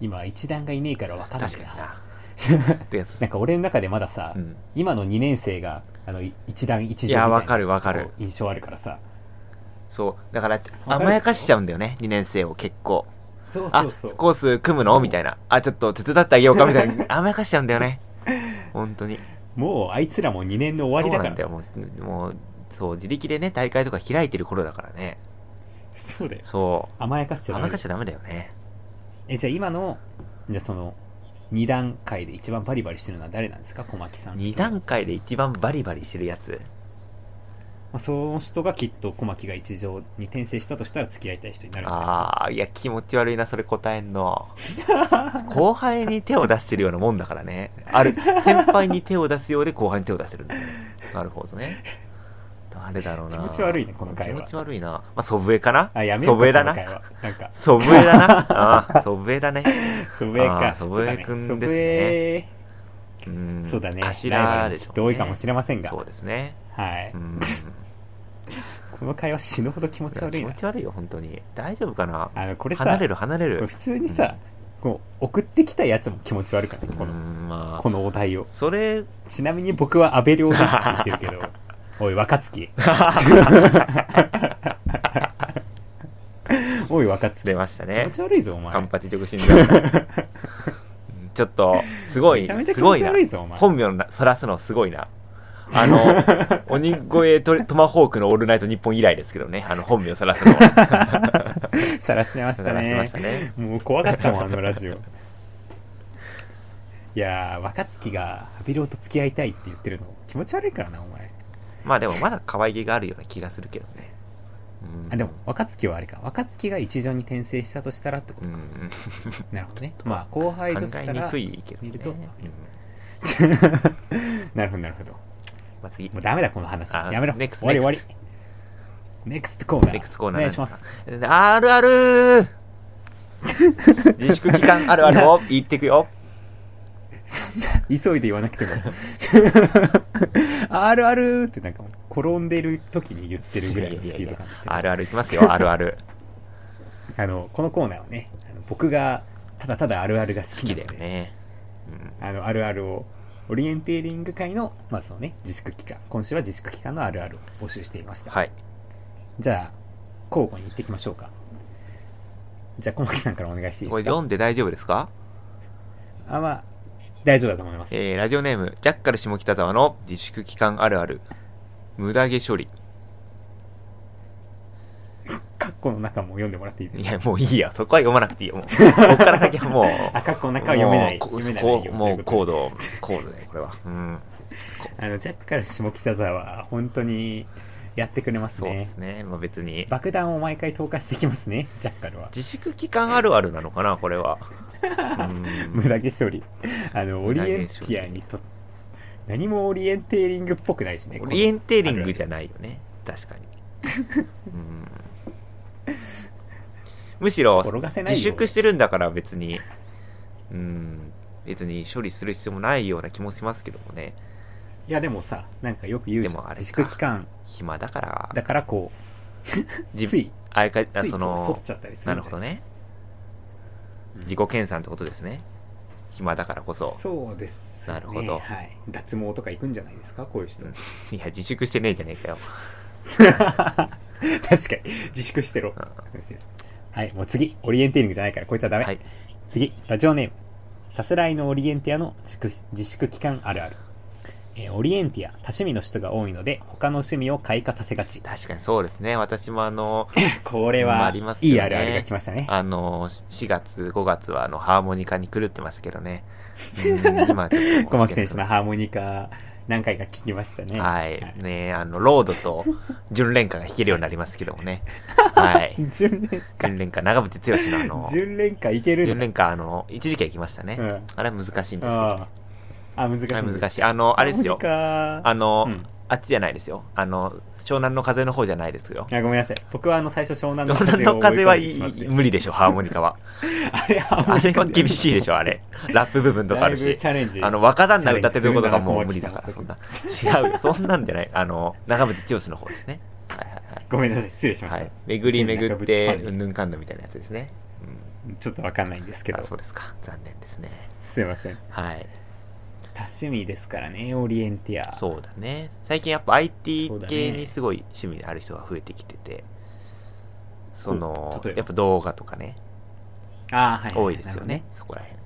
今一段がいねえから分かうんない確かになってやつ。[LAUGHS] なんか俺の中でまださ、うん。今の2年生があのい一段一い条みたいなやわかるわかる。印象あるからさ。そう。だから甘やかしちゃうんだよね2年生を結構。あそうそうそう。コース組むの？みたいな。あちょっと手伝ってあげようかみたいな。[LAUGHS] 甘やかしちゃうんだよね。本当に。もうあいつらも2年の終わりだから。だよ。もうもうそう自力でね大会とか開いてる頃だからね。そうだよ。そ甘やかしちゃダメう甘やかしちゃダメだよね。えじゃあ今のじゃあその2段階で一番バリバリしてるのは誰なんですか？小牧さん2段階で一番バリバリしてるやつ？まあ、その人がきっと小牧が一条に転生したとしたら付き合いたい人になるんじゃないですかああいや気持ち悪いなそれ答えんの。[LAUGHS] 後輩に手を出してるようなもんだからね。ある先輩に手を出すようで後輩に手を出してるんだね。なるほどね誰だろうな。気持ち悪いねこの会話。気持ち悪いな。まあ祖父江かな？あやめようか祖父江だな？なんか。祖父江だな？[LAUGHS] ああ祖父江だね。祖父江か。祖父江くんですね。そうだ祖父江うん。そうだね。頭でしょうね。ライバルもきっと多いかもしれませんが。そうですね。はい、うん。[LAUGHS] この会話死ぬほど気持ち悪いな。気持ち悪いよ本当に。大丈夫かな？あのこれさ離れる離れる。普通にさ、こう送ってきたやつも気持ち悪くないこうの,、んまあ。このお題を。それちなみに僕は安倍亮ですって言ってるけど [LAUGHS] おい若月 [LAUGHS] おい若月出ました気ね持ち悪いぞお前。カンパチ直進だ [LAUGHS] ちょっとすごいめちゃめちゃ気持ちすごいな。悪いぞお前。本名なさらすのすごいな。あの [LAUGHS] 鬼越トトマホークの「オールナイトニッポン」以来ですけどね。あの本名さらすの。はさらしてましたさらしまねしたね。もう怖かったもんあのラジオ。いやー若月が安倍亮と付き合いたいって言ってるの気持ち悪いからなお前まあでもまだ可愛げがあるような気がするけどね。うん。あでも若月はあれか。若月が一条に転生したとしたらってことか、うん。[LAUGHS] なるほどね。まあ後輩考女子からえにくいけどね。見ると。うん。[LAUGHS] なるほどなるほど。まあ次。もうダメだこの話。あやめろ。終わり終わり。ネクストコーナー。ネクストコーナーお願いします。あるある [LAUGHS] 自粛期間あるあるを言ってくよ [LAUGHS] 急いで言わなくても。[LAUGHS] あるあるってなんか転んでる時に言ってるぐらいのスピード感でしたあるあるいきますよあるある。[LAUGHS] あのこのコーナーはねあの僕がただただあるあるが好好ききなのでだよね、うん。あのあるあるをオリエンテーリング会のまあそのね自粛期間今週は自粛期間のあるあるを募集していました、はい。じゃあ交互に行ってきましょうか。じゃあ小牧さんからお願いしていいこれですか？読んで大丈夫ですか？あまあ大丈夫だと思います。えー、ラジオネームジャッカル下北沢の自粛期間あるある。無駄毛処理。カッコの中も読んでもらっていいですか？いやもういいや。そこは読まなくていいよ。もう [LAUGHS] ここから先はもうあカッコの中は読めない。もうこ読めないもうコードドコードだよこれはうんあのジャッカル下北沢は本当にやってくれますそうでねすねまあ別に爆弾を毎回投下してきますねジャッカルは自粛期間あるあるなのかなこれはうん無駄毛処理。あのオ無リエンティアにと何もオリエンテーリングっぽくないしねオリエンテーリングじゃないよね確かに。うん。[LAUGHS] むしろ自粛してるんだから別に。うん。別に処理する必要もないような気もしますけどもね。いやでもさなんかよく言うじ自粛期間。暇だから。だからこう。[LAUGHS] 自つい。あれかその反っちゃったりするなるほどね。うん自己研鑽ってことですね。暇だからこそ。そうです、ね、なるほど。はい、脱毛とか行くんじゃないですか？こういう人。うん。いや自粛してねえじゃねえかよ。[LAUGHS] 確かに。自粛してろ。うん。話です。はい。もう次オリエンテーリングじゃないからこいつはダメ、はい。次ラジオネーム。さすらいのオリエンティアの自粛自粛期間あるある、えーオリエンティア多趣味の人が多いので他の趣味を開花させがち。確かにそうですね。私もあの [LAUGHS] これまあはいいあるあるが来ましたね。あの4月5月はあのハーモニカに狂ってましたけどね。[LAUGHS] うん今ちょっと小牧選手のハーモニカ何回か聞きましたね。はい。ねあのロードと純連歌が弾けるようになりますけどもね。[LAUGHS] はい。純連歌。純連歌長渕剛のあの純連歌いける純連歌あの一時期は行きましたね、うん。あれは難しいんですけど、あね、ああ難しい難しい。あのあれですよ。あの、うん。あっちじゃないですよ。あの湘南の風の方じゃないですよ。あごめんなさい。僕はあの最初湘南の湘南風をの風はい無理でしょ [LAUGHS] ハーモニカは。あれあれは厳しいでしょあれ。ラップ部分とかあるし。チャレンジ。あの若旦那歌ってるとことかもう無理だから。そんな。違うよ。そんなんじゃない。あの長渕剛の方ですね。はいはいはい。ごめんなさい。失礼しました、はい、巡り巡ってうんぬんかんぬんみたいなやつですね、ちょっとわかんないんですけうん、ど。あそうですか。残念ですね。すいません。はい多趣味ですからねオリエンティア。そうだね。最近やっぱ IT 系にすごい趣味ある人が増えてきててそのお例えば？やっぱ動画とかね。ああはい、はい、多いですよなるね。そこら辺。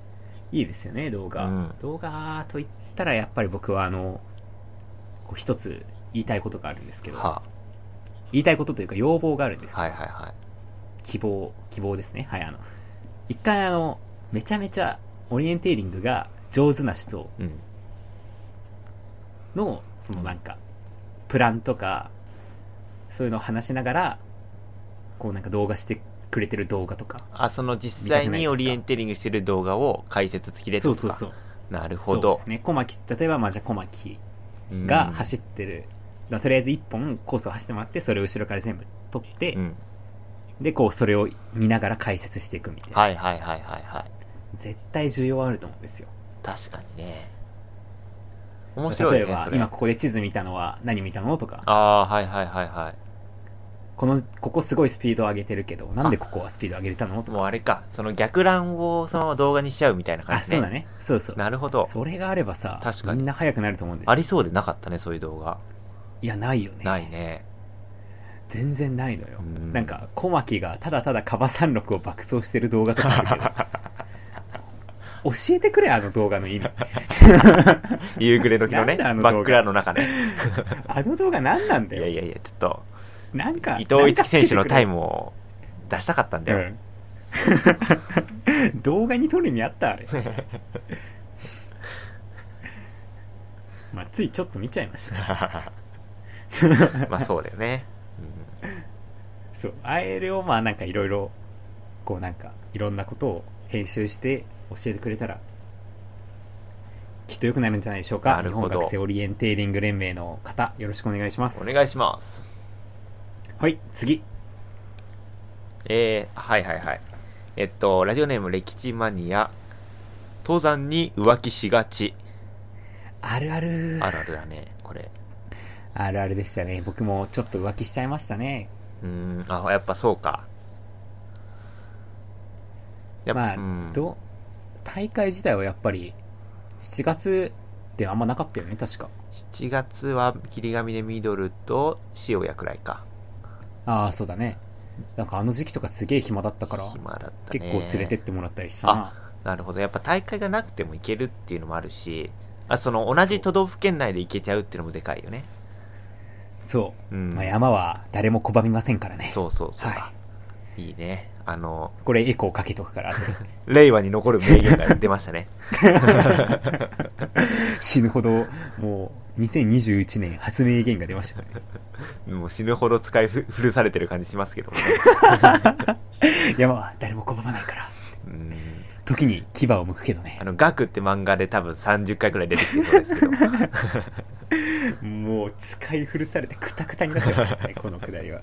いいですよね動画、うん。動画といったらやっぱり僕はあのこう一つ言いたいことがあるんですけど、は言いたいことというか要望があるんですあ、けど、はいはいはい。希望希望ですね。はいあの一回あのめちゃめちゃオリエンテーリングが上手な人うん。のそのなんかプランとかそういうのを話しながらこうなんか動画してくれてる動画とかあその実際にオリエンテーリングしてる動画を解説付きでとか。そうそうそうなるほど。そうですね。小牧例えばまあじゃあ小牧うん。が走ってる、まあとりあえず1本コースを走ってもらってそれを後ろから全部撮って、うん。でこうそれを見ながら解説していくみたいな、はいはいはいはいはい。絶対需要あると思うんですよ確かにね。面白い例えば今ここで地図見たのは何見たのとか。ああはいはいはいはい。このここすごいスピード上げてるけどなんでここはスピード上げれたのとか。もうあれか、その逆乱をその動画にしちゃうみたいな感じね。あそうだね。そうそう。なるほど。それがあればさ確かに。みんな速くなると思うんですよ。ありそうでなかったね、そういう動画。いやないよね。ないね。全然ないのよ。うん。なんか小牧がただただカバ山麓を爆走してる動画とかあるけど [LAUGHS] 教えてくれあの動画の意味。[LAUGHS] 夕暮れ時のね、なんだあの動画。真っ暗の中ね。[LAUGHS] あの動画何なんだよ。いやいやいや、ちょっと、なんか伊藤一樹選手のタイムムを出したかったんだよ。うん。[LAUGHS] 動画に撮る意味あったあれ。まあついちょっと見ちゃいました。まあそうだよね。そうあれをまあなんかいろいろこうなんかいろんなことを編集して教えてくれたらきっと良くなるんじゃないでしょうか日本学生オリエンテーリング連盟の方よろしくお願いしますお願いします。はい次えー、はいはいはい。えっと、ラジオネーム歴史マニア。登山に浮気しがち。あるあるあるあるだね、これ。あるあるでしたね僕もちょっと浮気しちゃいましたねうーん、あ、やっぱそうか。やっぱまあ、うん、ど大会自体はやっぱり7月であんまなかったよね確か7月は霧ヶ峰ミドルと塩谷くらいか。ああそうだねなんかあの時期とかすげえ暇だったから暇だったね。結構連れてってもらったりしたななるほど。やっぱ大会がなくても行けるっていうのもあるし、あその同じ都道府県内で行けちゃうっていうのもでかいよね。そう、うん。まあ、山は誰も拒みませんからねそうそうそう。はいいね。あの、これエコーかけとくから [LAUGHS] 令和に残る名言が出ましたね。[LAUGHS] 死ぬほどもう2021年発明言が出ましたねもう死ぬほど使いふ古されてる感じしますけどもね。[LAUGHS] 山は誰も拒まないからうん。時に牙を剥くけどねあの、ガクって漫画で多分30回くらい出てきてそうですけど。もう使い古されてクタクタになってますねこのくだりは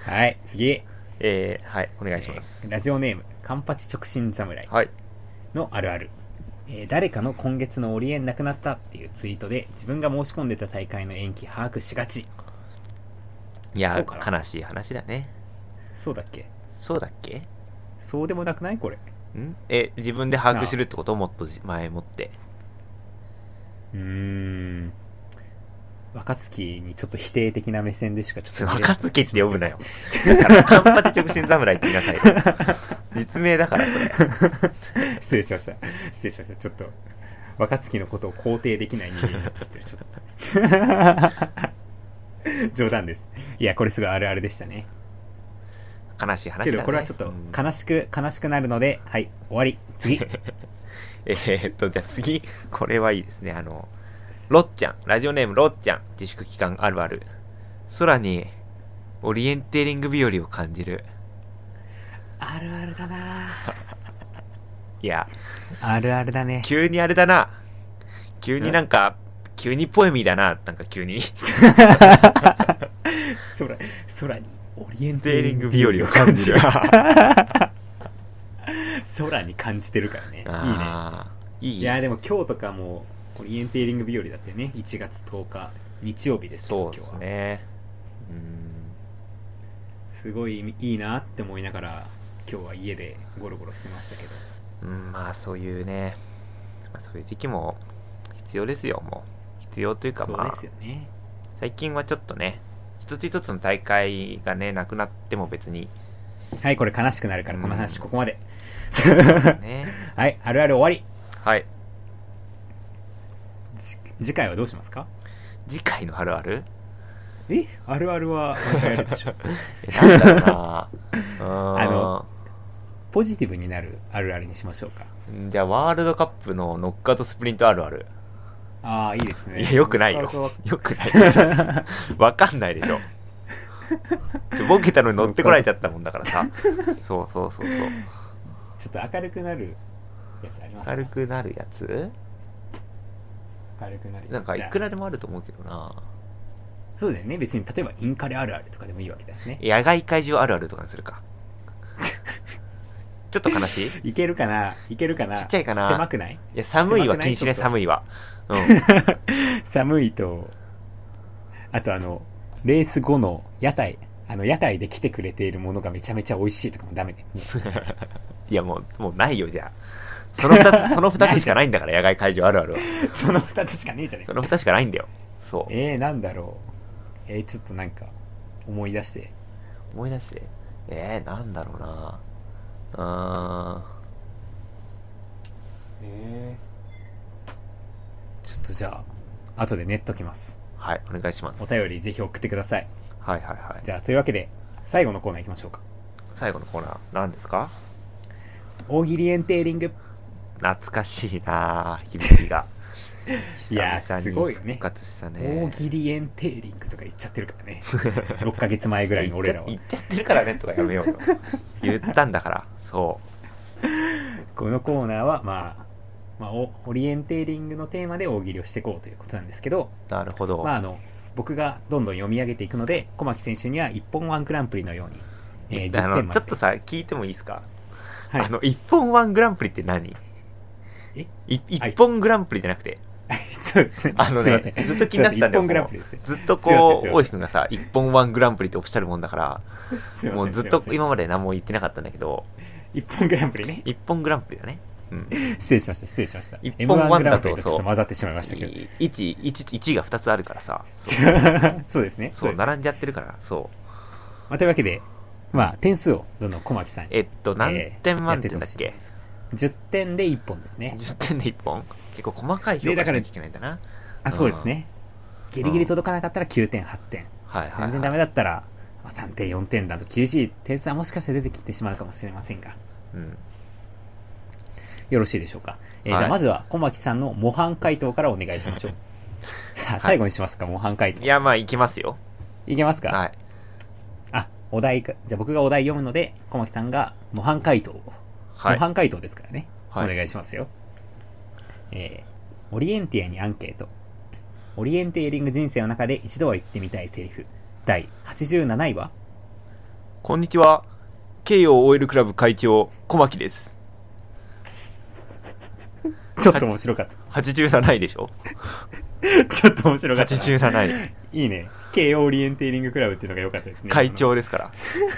はい次えー、はい、お願いします。えーラジオネームカンパチ直進侍はい。のあるある、えー誰かの今月のオリエンなくなったっていうツイートで自分が申し込んでた大会の延期把握しがち。いや悲しい話だね。そうだっけ？そうだっけ？そうでもなくないこれ？ん？え、自分で把握するってこと？もっと前もって。うーん若月にちょっと否定的な目線でしかちょっと若月って呼ぶなよ。だから、カンパチ直進侍って言いなさいよ。実名だから、それ。失礼しました失礼しましたちょっと若月のことを肯定できない人間になっちゃってるちょっと [LAUGHS] 冗談ですいやこれすごいあるあるでしたね悲しい話だね。けどこれはちょっとうん悲しく悲しくなるのではい終わり次 [LAUGHS] えーっと、じゃあ次、これはいいですね。あの、ロッちゃん、ラジオネームロッちゃん、自粛期間あるある。空に、オリエンテーリング日和を感じる。あるあるだな [LAUGHS] いや、あるあるだね急にあれだな。急になんか、急にポエミーだな。なんか急に。空空にオリエンテーリング日和を感じる。空に感じてるからねいいねいいいやでも今日とかもオリエンテーリング日和だったよね1月10日日曜日ですけそうでど今日はすね。すごいいいなって思いながら今日は家でゴロゴロしてましたけどうん。うん、まあそういうね、まあ、そういう時期も必要ですよ、もう。必要というかまあそうです、よね最近はちょっとね、一つ一つの大会がね、なくなっても別に、はいこれ悲しくなるからこの話うんここまでね。[LAUGHS] はいあるある終わりはい。じ次回はどうしますか？次回のあるある？え？あるあるは毎回やるでしょ [LAUGHS] えなんだろう [LAUGHS] あのポジティブになるあるあるにしましょうかじゃあ、ワールドカップのノックアウトスプリントあるある。ああいいですねいや、よくないよ。よくないでしょ。わかんないでしょ。ボケたのに乗ってこられちゃったもんだからさ。[LAUGHS] そうそうそうそう。ちょっと明るくなるやつありますか？軽くなるやつ？明るくななんかいくらでもあると思うけどな。そうだよね。別に例えばインカレあるあるとかでもいいわけだしね。野外会場あるあるとかにするか。[LAUGHS] ちょっと悲しい？いけるかな？いけるかな？ちっちゃいかな？狭くない？いや、寒いは禁止ね、寒いは。うん。[LAUGHS] 寒いとあとあのレース後の屋台。あの、屋台で来てくれているものがめちゃめちゃ美味しいとかもダメで。[LAUGHS] いや、もう、もうないよ、じゃあ。その二つ、[LAUGHS] その二つしかないんだから、野外会場あるあるは。その二つしかねえじゃねえか。その二つしかないんだよ。そう。えー、なんだろう。えー、ちょっとなんか、思い出して。思い出して？えー、なんだろうなあえー、ちょっとじゃあ、後でネットきます。ーはい、お願いします。お便りぜひ送ってください。はいはいはい。じゃあ、というわけで、最後のコーナー行きましょうか。最後のコーナー、何ですか？大喜利エンテーリング。懐かしいな響きが。[LAUGHS] いやすごいよね復。活した大ね。喜利エンテーリングとか言っちゃってるからね。[LAUGHS] 6ヶ月前ぐらいの俺らは言。っちゃってるからねとかやめようよ。言ったんだから、そこのコーナーは、まあ、まあ、オオリエンテーリングのテーマで大喜利をしていこうということなんですけど、う。なるほど。まあ、あの、僕がどんどん読み上げていくので、小牧選手には一本ワングランプリのように、えー、10あの点まで。ちょっとさ、聞いてもいいですか、はいあの、一本ワングランプリって何？え？い一本グランプリじゃなくて、[LAUGHS] そうですね。あのねずっと気になってたんだよ。グランプリですね。ずっとこう、大石くんがさ、一本ワングランプリっておっしゃるもんだから、[LAUGHS] もうずっと今まで何も言ってなかったんだけど、一本グランプリね。一本グランプリだね。うん。失礼しました、失礼しました。一本 M1 ワンだとちょっと混ざってしまいましたけど。1、1、1が2つあるからさ、[LAUGHS] そうですね。そう、並んじゃってるから、そう。まあ、というわけで、まあ、点数をどんどん小牧さんに。えっと、何点満点だっけ？えーやててほしいと思います10点で1本ですね。?10 点で1本結構細かい評でだから価しなきゃいけないんだな。あ、そうですね。ギリギリ届かなかったら9点、8点。はい。全然ダメだったら、まあ3点、4点だと厳しい点数はもしかして出てきてしまうかもしれませんが、うん。よろしいでしょうか？えーはいじゃあまずは小牧さんの模範回答からお願いしましょう。[LAUGHS] あ最後にしますか、模範回答。いや、まあ、いきますよ。いけますか、はい。あ、お題か、じゃあ僕がお題読むので、小牧さんが模範回答を、はい。模範回答ですからね。はいお願いしますよ。えー、オリエンティアにアンケート。オリエンテーリング人生の中で一度は言ってみたいセリフ。第87位は？こんにちは。京葉 OL クラブ会長、小牧です。ちょっと面白かっ87位でしょ？た。ちょっと面白かったな。87 [LAUGHS] 位。いいね。慶応オリエンテーリングクラブっていうのが良かったですね。会長ですから。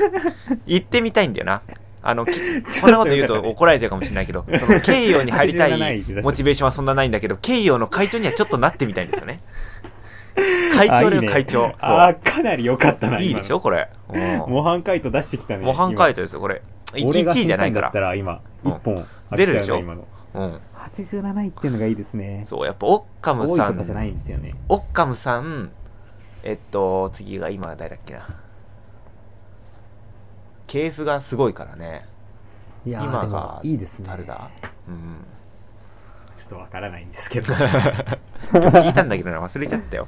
[LAUGHS] 行ってみたいんだよな。あの、き [LAUGHS] こんなこと言うと怒られてるかもしれないけど、その、[LAUGHS] 慶葉に入りた87位いモチベーションはそんなないんだけど、慶葉の会長にはちょっとなってみたいんですよね。会長だよ、会長。あー、かなり良かったな。いいでしょ、これ。うん模範回答出してきたね。模範回答ですよ、これ。い今俺が1位じゃないから。ら今、うん1本あ出るでしょ？今の。うん。87位っていうのがいいですね。そう、やっぱ、オッカムさ多いとかじゃないん、んですよね。オッカムさん、えっと、次が今誰だっけな？系譜がすごいからね。いやーでも今が、いいですね。誰だ？うん。ちょっとわからないんですけど。[LAUGHS] 聞いたんだけどな、忘れちゃったよ。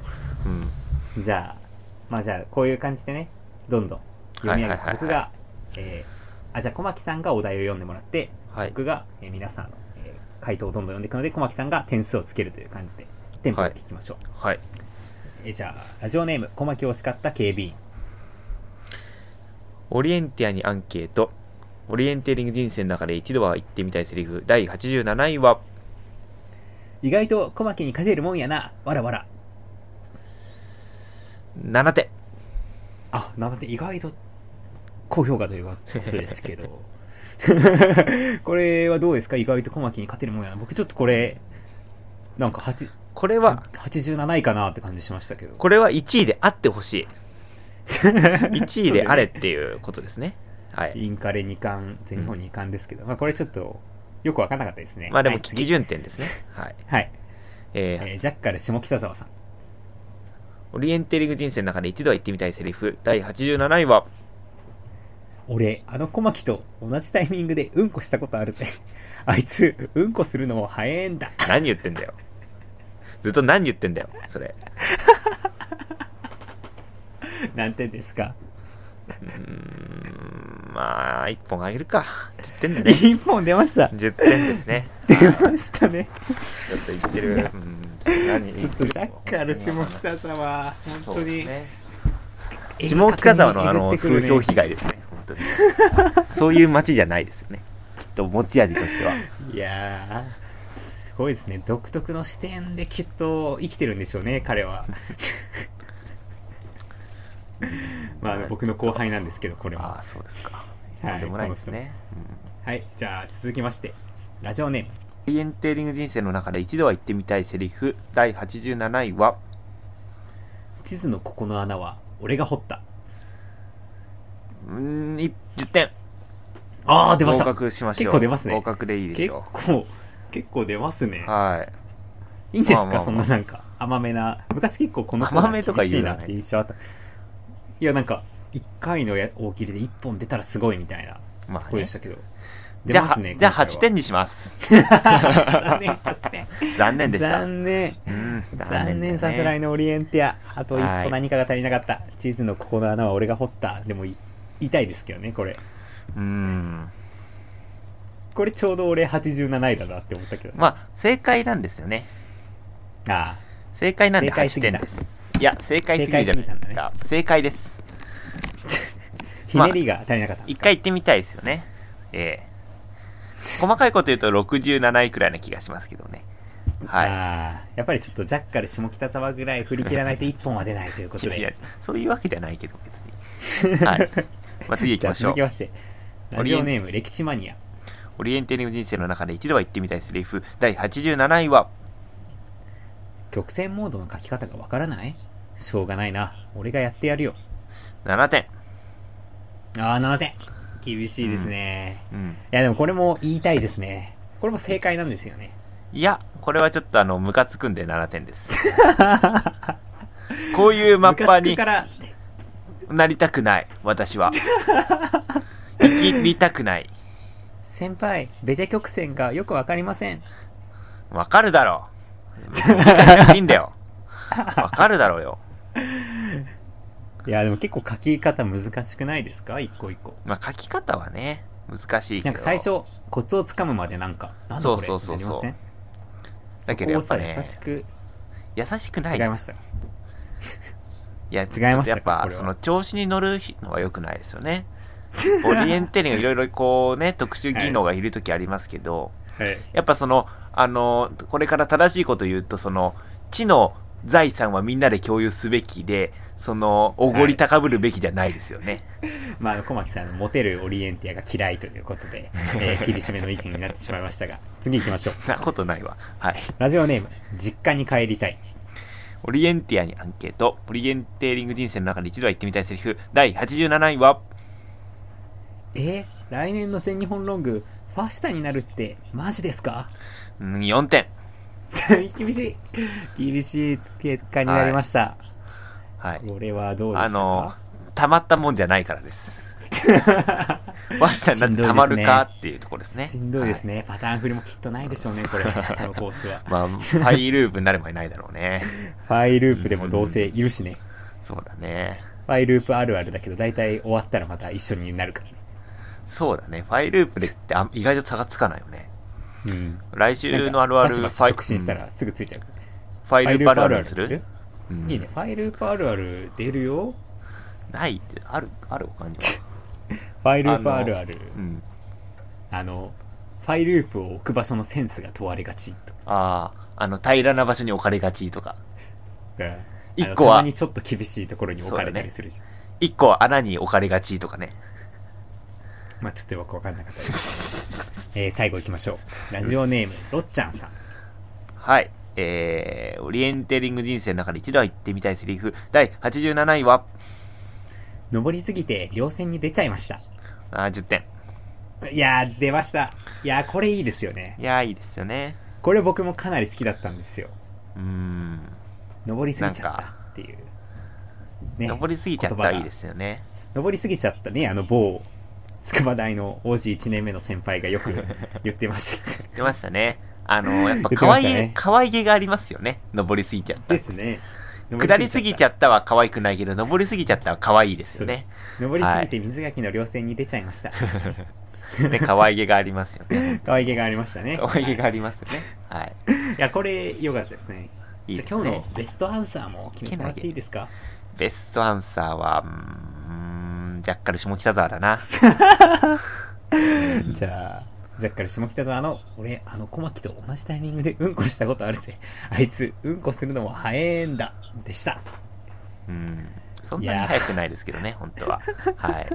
うん。じゃあ、まあじゃあ、こういう感じでね、どんどん読み上げて、はいはいはいはい僕が、えー、あ、じゃあ小牧さんがお題を読んでもらって、はい。僕が、えー皆さんの、えー回答をどんどん読んでいくので、小牧さんが点数をつけるという感じで、テンポよくいきましょう。はい。えーじゃあ、ラジオネーム、小牧を叱った警備員。オリエンティアにアンケート。オリエンテーリング人生の中で一度は言ってみたいセリフ。第87位は、意外と小牧に勝てるもんやな、わらわら。7点。あ、なので意外と高評価ということですけど。[LAUGHS] これはどうですか？意外と小牧に勝てるもんやな。僕ちょっとこれ、なんか8これは、87位かなって感じしましたけど。これは1位であってほしい。[LAUGHS] 1位であれっていうことですね。はい。インカレ2冠、全日本2冠ですけど、まあこれちょっとよくわかんなかったですね。まあでも基準点ですね。はい。[LAUGHS] はい。えーえージャッカル下北沢さん。オリエンテーリング人生の中で一度は言ってみたいセリフ。第87位は、俺、あの小牧と同じタイミングでうんこしたことあるぜ。[LAUGHS] あいつ、うんこするのも早いんだ。何言ってんだよ。ずっと何言ってんだよ、それ。[LAUGHS] 何点ですか？うーん、まあ、1本あげるか。10点だね。[LAUGHS] 一本出ました。10点ですね。出ましたね。ちょっと言ってる。うん、何？ちょっとジャッカル下北沢、本当に。ね。鋭下北沢のあの風評被害ですね、本当に。そういう街じゃないですよね。きっと持ち味としては。[LAUGHS] いやー、すごいですね。独特の視点できっと生きてるんでしょうね、彼は。まあ僕の後輩なんですけど、これは。ああそうですか。はい、でもないですね、はい、じゃあ続きまして、ラジオネーム、オリエンテーリング人生の中で一度は言ってみたいセリフ第87位は地図のここの穴は俺が掘った。うーんい10点。ああ、出ました。合格しましょう結構出ますね。合格でいいでし結ょ構、結構出ますね。う。はい。いいんですか、まあまあまあ。そんななんか、甘めな。昔結構この甘めとか言うな厳しいなって印象あった。いや、なんか、1回のや大喜利で1本出たらすごいみたいなまあねとこでしたけど。出じゃあますね。じゃあ今回は8点にします残念、8点。残念でした残念。うん残念させらいののオリエンテア。あと一はい歩何かが足りなかった。地図のここの穴は俺が掘った。でもい言いたいですけどね、これ。うんこれちょうど俺87位だなって思ったけど。まあ正解なんですよねあ正解なんで8正解すぎた点ですいや正解すぎるじゃないですか正解です。あ、[LAUGHS] ひねりが足りなかったんですか？一回行ってみたいですよね。ええ。細かいこと言うと67位くらいな気がしますけどね。はい。ああ、やっぱりちょっとジャッカル下北沢ぐらい振り切らないと一本は出ないということいやいやで。そういうわけじゃないけど別に。[LAUGHS] はい、まあ、次行きましょう。続きまして。ラジオネーム、歴史マニア。オリエンテーリング人生の中で一度は言ってみたいセリフ。第87位は。曲線モードの書き方がわからない？しょうがないな。俺がやってやるよ。7点ああ、7点。厳しいですね。うんいや、でもこれも言いたいですね。これも正解なんですよね。いやこれはちょっとあのムカつくんで7点です [LAUGHS] こういうマッパーになりたくない私は [LAUGHS] 生きりたくない先輩、ベジェ曲線がよくわかりません。わかるだろう [LAUGHS] いいんだよ [LAUGHS] わかるだろうよ。いや、でも結構書き方難しくないですか？一個一個。まあ書き方はね難しいけど。なんか最初、コツをつかむまでなんか、なんだこれ？そうそうそうそう。ってなりません？だけどやっぱね優しく。優しくない。違いました。いや違いましたか？やっぱその調子に乗るのは良くないですよね。[LAUGHS] オリエンテーリングいろいろこうね特殊技能がいる時ありますけど、はい。やっぱそのあのこれから正しいこと言うとその知の財産はみんなで共有すべきでそのおごり高ぶるべきじゃないですよね、[LAUGHS] まあ、あの小牧さんのモテるオリエンティアが嫌いということで、[LAUGHS] えー厳しめの意見になってしまいましたが、次行きましょう。そんなことないわ。はい。ラジオネーム、実家に帰りたい。オリエンティアにアンケート。オリエンテーリング人生の中で一度は言ってみたいセリフ。第87位は。えー来年の全日本ロング、ファースタになるって、マジですか？うん4点 [LAUGHS] 厳しい。厳しい結果になりました。はいこれはどうでしたあのかたまったもんじゃないからです [LAUGHS] わしたになってたまるかっていうところですねしんどいですね、ね。パターン振りもきっとないでしょうね、これ。[LAUGHS] このコースは。まあファイループになればいないだろうねファイループでもどうせいるしね。そうだねファイループあるあるだけど、大体終わったらまた一緒になるからね。そうだねファイループでってあ意外と差がつかないよねうん。来週のあるあるファイ直進したらすぐついちゃう。ファイループある？あるにする？うんいいね。ファイループあるある出るよ。ないってあるあるお感じは [LAUGHS] ファイループあるある。うんあの、ファイループを置く場所のセンスが問われがちと。あああの平らな場所に置かれがちとかうん一個はにちょっと厳しいところに置かれたりするじゃん。一個は穴に置かれがちとかねまあちょっとよくわかんなかったです。えー、最後行きましょう。ラジオネーム、ろっちゃんさん。はいえー、オリエンテーリング人生の中で一度は言ってみたいセリフ第87位は？登りすぎて稜線に出ちゃいました。あー10点いやー、出ました。いやー、これいいですよね。いやーいいですよねこれ僕もかなり好きだったんですよ。うーん登りすぎちゃったっていう。ね登りすぎちゃったらいいですよね登りすぎちゃったね、あの某、筑波大の OG1 年目の先輩がよく [LAUGHS] 言ってました。言ってましたね。あのやっぱ可愛げ、ね。可愛げがありますよね。登りすぎちゃった。ですね。下りすぎちゃっったは可愛くないけど登りすぎちゃったは可愛いですよね。た。登りすぎて水垣の稜線に出ちゃいました。[LAUGHS] ね可愛げがありますよね。[LAUGHS] 可愛げがありましたね。可愛げがありますよね。はい。い。や、これ良かったですね。いい。ですじゃあ今日のね。ベストアンサーも決めてもらっていいですか？ベストアンサーはうーんジャッカル下北沢だな [LAUGHS] じゃあ、ジャッカル下北沢の、俺、あの小牧と同じタイミングでうんこしたことあるぜ。あいつ、うんこするのも早えんだ。でした。うんそんなに早くないですけどね、本当は。はい。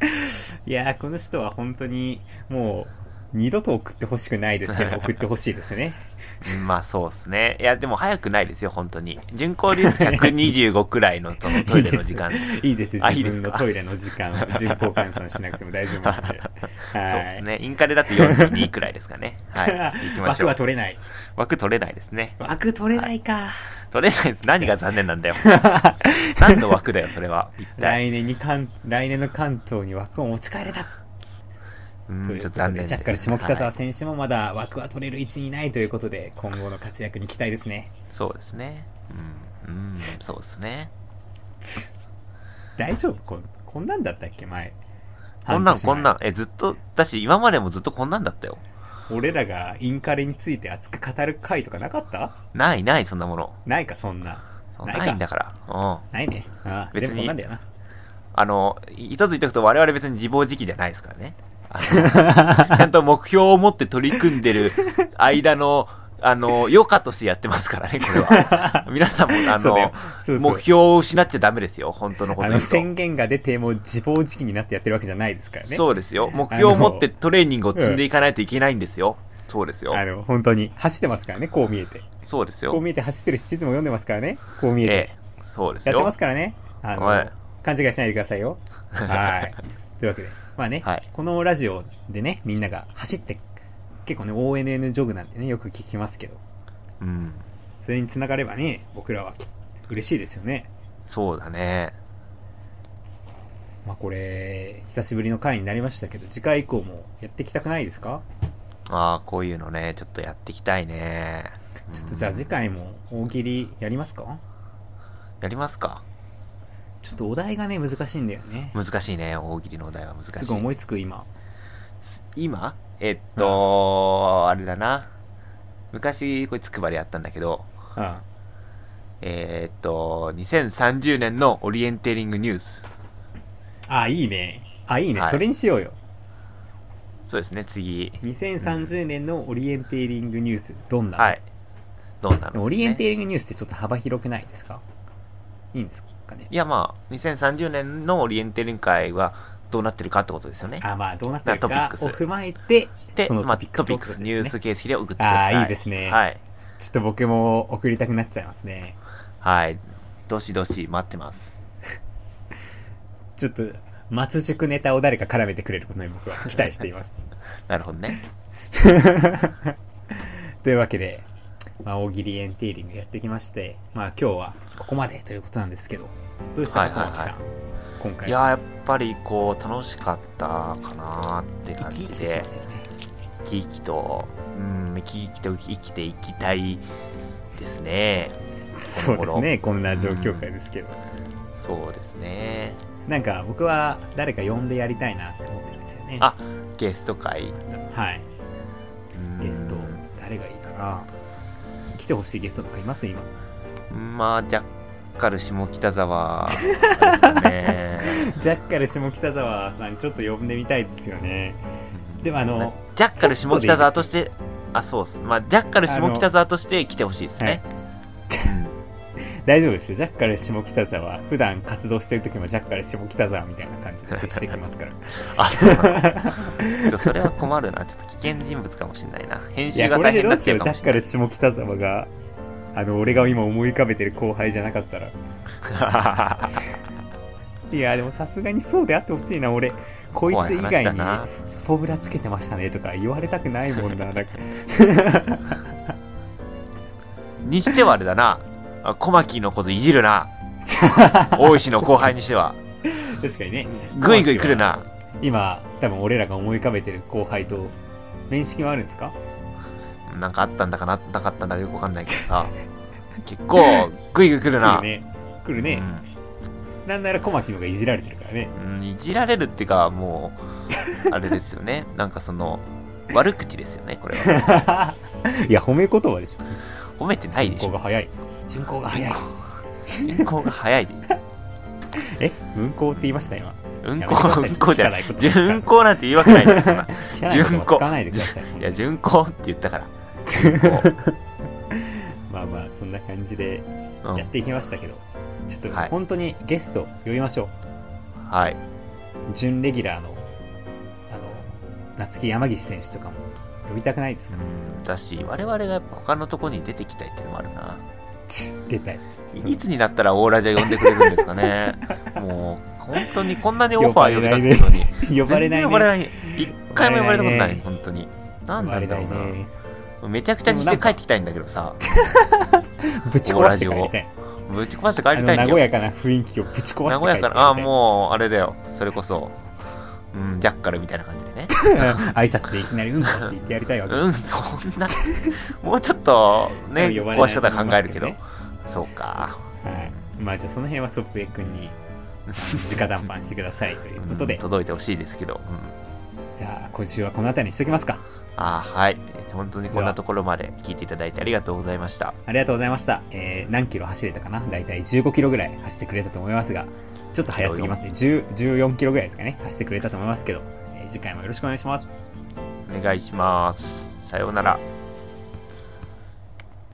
[LAUGHS] いやー、この人は本当に、もう、二度と送ってほしくないですけど、[LAUGHS] 送ってほしいですね。うんまあそうですね。いや、でも早くないですよ、本当に。巡航で言うと125くらいのそのトイレの時間。いいです。いいですか？分のトイレの時間を人口換算しなくても大丈夫なんで。はい。そうですね。インカレだと42くらいですかね。はい。行きまし枠ょう。は取れない。枠取れないですね。枠取れないか。取れないです。何が残念なんだよ。[LAUGHS] 何の枠だよ、それは。来年に関、来年の関東に枠を持ち帰れた。うん、というちょっことで。ジャッカル下北沢はい選手もまだ枠は取れる位置にいないということで、今後の活躍に期待ですね。そうですね。うん、うん、[LAUGHS] そうですね。大丈夫？こんこんなんだったっけ？前。こんなん、こんなん。え、ずっと、だし、今までもずっとこんなんだったよ。俺らがインカレについて熱く語る回とかなかった？ない、ない、そんなもの。ないか、そんな。そうないかないんだから。うん。ないね。ああ、別にでもこんなんだよな。あの、一つ言っておくと、我々別に自暴自棄じゃないですからね。ちゃんと目標を持って取り組んでる間の、あの、余暇としてやってますからね、これは。皆さんも、あの、目標を失っちゃダメですよ、本当のこと。宣言が出てもう自暴自棄になってやってるわけじゃないですからね。そうですよ。目標を持ってトレーニングを積んでいかないといけないんですよ。そうですよあ。の、本当に走ってますからね、こう見えて。そうですよ。こう見えて走ってるし地図も読んでますからね、こう見えて。ええ、そうですよやってます。からね。あの、はい勘違いしないでくださいよ。はい。[LAUGHS] というわけで、まあね、はいこのラジオでね、みんなが走って、結構ね、ONN ジョグなんてね、よく聞きますけど、うん。それにつながればね、僕らは嬉しいですよね。そうだね。まあこれ、久しぶりの回になりましたけど、次回以降もやっていきたくないですか？ああ、こういうのね、ちょっとやっていきたいね。ちょっとじゃあ次回も大喜利やりますか？やりますかちょっとお題がね、難しいんだよね。難しいね。大喜利のお題は難しい。すぐ思いつく今。今？えっと、あれだな。昔、これつくばでやったんだけど、うん。えーっと、2030年のオリエンテーリングニュース。あ、いいね。あ、いいね。はいそれにしようよ。そうですね、次。2030年のオリエンテーリングニュース、どんな？のはい。どんなの、オリエンテーリングニュースってちょっと幅広くないですか？いいんですか？ねいや、まあ、2030年のオリエンテーリング界はどうなってるかってことですよね。あ、まあ、どうなってるかトピックスを踏まえて、で、そのまあ、トピックストピックス、ニュース形式で送ってください。あーいいですねはい。ちょっと僕も送りたくなっちゃいますね。はい。どしどし待ってます。ちょっと、松塾ネタを誰か絡めてくれることに僕は期待しています。[LAUGHS] なるほどね。[LAUGHS] というわけで、まあ、大喜利エンテーリングやってきまして、まあ今日はここまでということなんですけど、どうしたか、はいはい。今回いやーやっぱりこう楽しかったかなって感じで。生き生きとうん生き生きと生きていきたいですねそうですね、こんな状況下ですけど。そうですねなんか僕は誰か呼んでやりたいなって思ってるんですよね。あゲスト会はい。うんゲスト、誰がいいかな来てほしいゲストとかいます？今。まあジャッカル下北沢。[LAUGHS] ね。ジャッカル下北沢さん、ちょっと呼んでみたいですよね。でもあの、ジャッカル下北沢としてあそうっす。まあジャッカル下北沢として来てほしいですね、大丈夫ですよ。ジャッカル下北沢、普段活動してる時もジャッカル下北沢みたいな感じで接してきますから。[LAUGHS] あそうなのそれは困るなちょっと危険人物かもしれないな編集がこれでどうしよう。ジャッカル下北沢が、あの、俺が今思い浮かべてる後輩じゃなかったら。[LAUGHS] いや、でもさすがにそうであってほしいな、俺。こいつ以外にスポブラつけてましたねとか言われたくないもんな。なんか [LAUGHS] にしてはあれだなあ小牧のこといじるな [LAUGHS] 大石の後輩にしては確かにね。ぐいぐい来るな今、多分俺らが思い浮かべてる後輩と面識はあるんですか？なんかあったんだかななかったんだかよくわかんないけどさ [LAUGHS] 結構ぐいぐい来るな来るね。来るね。なんなら小牧のがいじられてるからね。うんうんいじられるってかもうあれですよね [LAUGHS] なんかその悪口ですよねこれはいや、褒め言葉でしょ。褒めてないでしょが早い。順行が早い。進行が早いで [LAUGHS] え？運行って言いました今。運行運行じゃない。汚いこと言うから。順行なんて言うわけないじゃな。汚い言葉使わないでください。いや順行って言ったから。[LAUGHS] まあまあ、そんな感じでうんやっていきましたけど、ちょっとはい。本当にゲスト呼びましょう。はい。準レギュラーの、あの、夏木山岸選手とかも呼びたくないですか？うん、だし、我々がやっぱ他のとこに出てきたいっていうのもあるな。出たい。いつになったらオーラジャ呼んでくれるんですかね。[LAUGHS] もう、本当にこんなにオファー呼びかけてるのに。呼ばれないね。呼ばれない。一回も呼ばれたことない、本当に。なん呼ばれなんだろうな。ね。めちゃくちゃにして帰ってきたいんだけどさ、ぶち壊して帰りたい。ぶち壊して帰りたいんだよ。和やかな雰囲気をぶち壊名して帰りたい。古屋から、ああ、もう、あれだよ。それこそ、うん、ジャッカルみたいな感じでね。う [LAUGHS] ん挨拶でいきなりうんこって言ってやりたいわけうん、そんな、もうちょっと、ね、壊し方考えるけどと思い。そうか。はい。まあじゃあその辺はソップエ君に直談判してくださいということでうん、届いてほしいですけど。うんじゃあ今週はこの辺りにしときますか。あーはい。えー本当にこんなところまで聞いていただいてありがとうございました。ありがとうございました。えー何キロ走れたかなだいたい15キロぐらい走ってくれたと思いますが、ちょっと早すぎますね。10 14キロぐらいですかね。走ってくれたと思いますけど、えー次回もよろしくお願いします。お願いします。さようなら。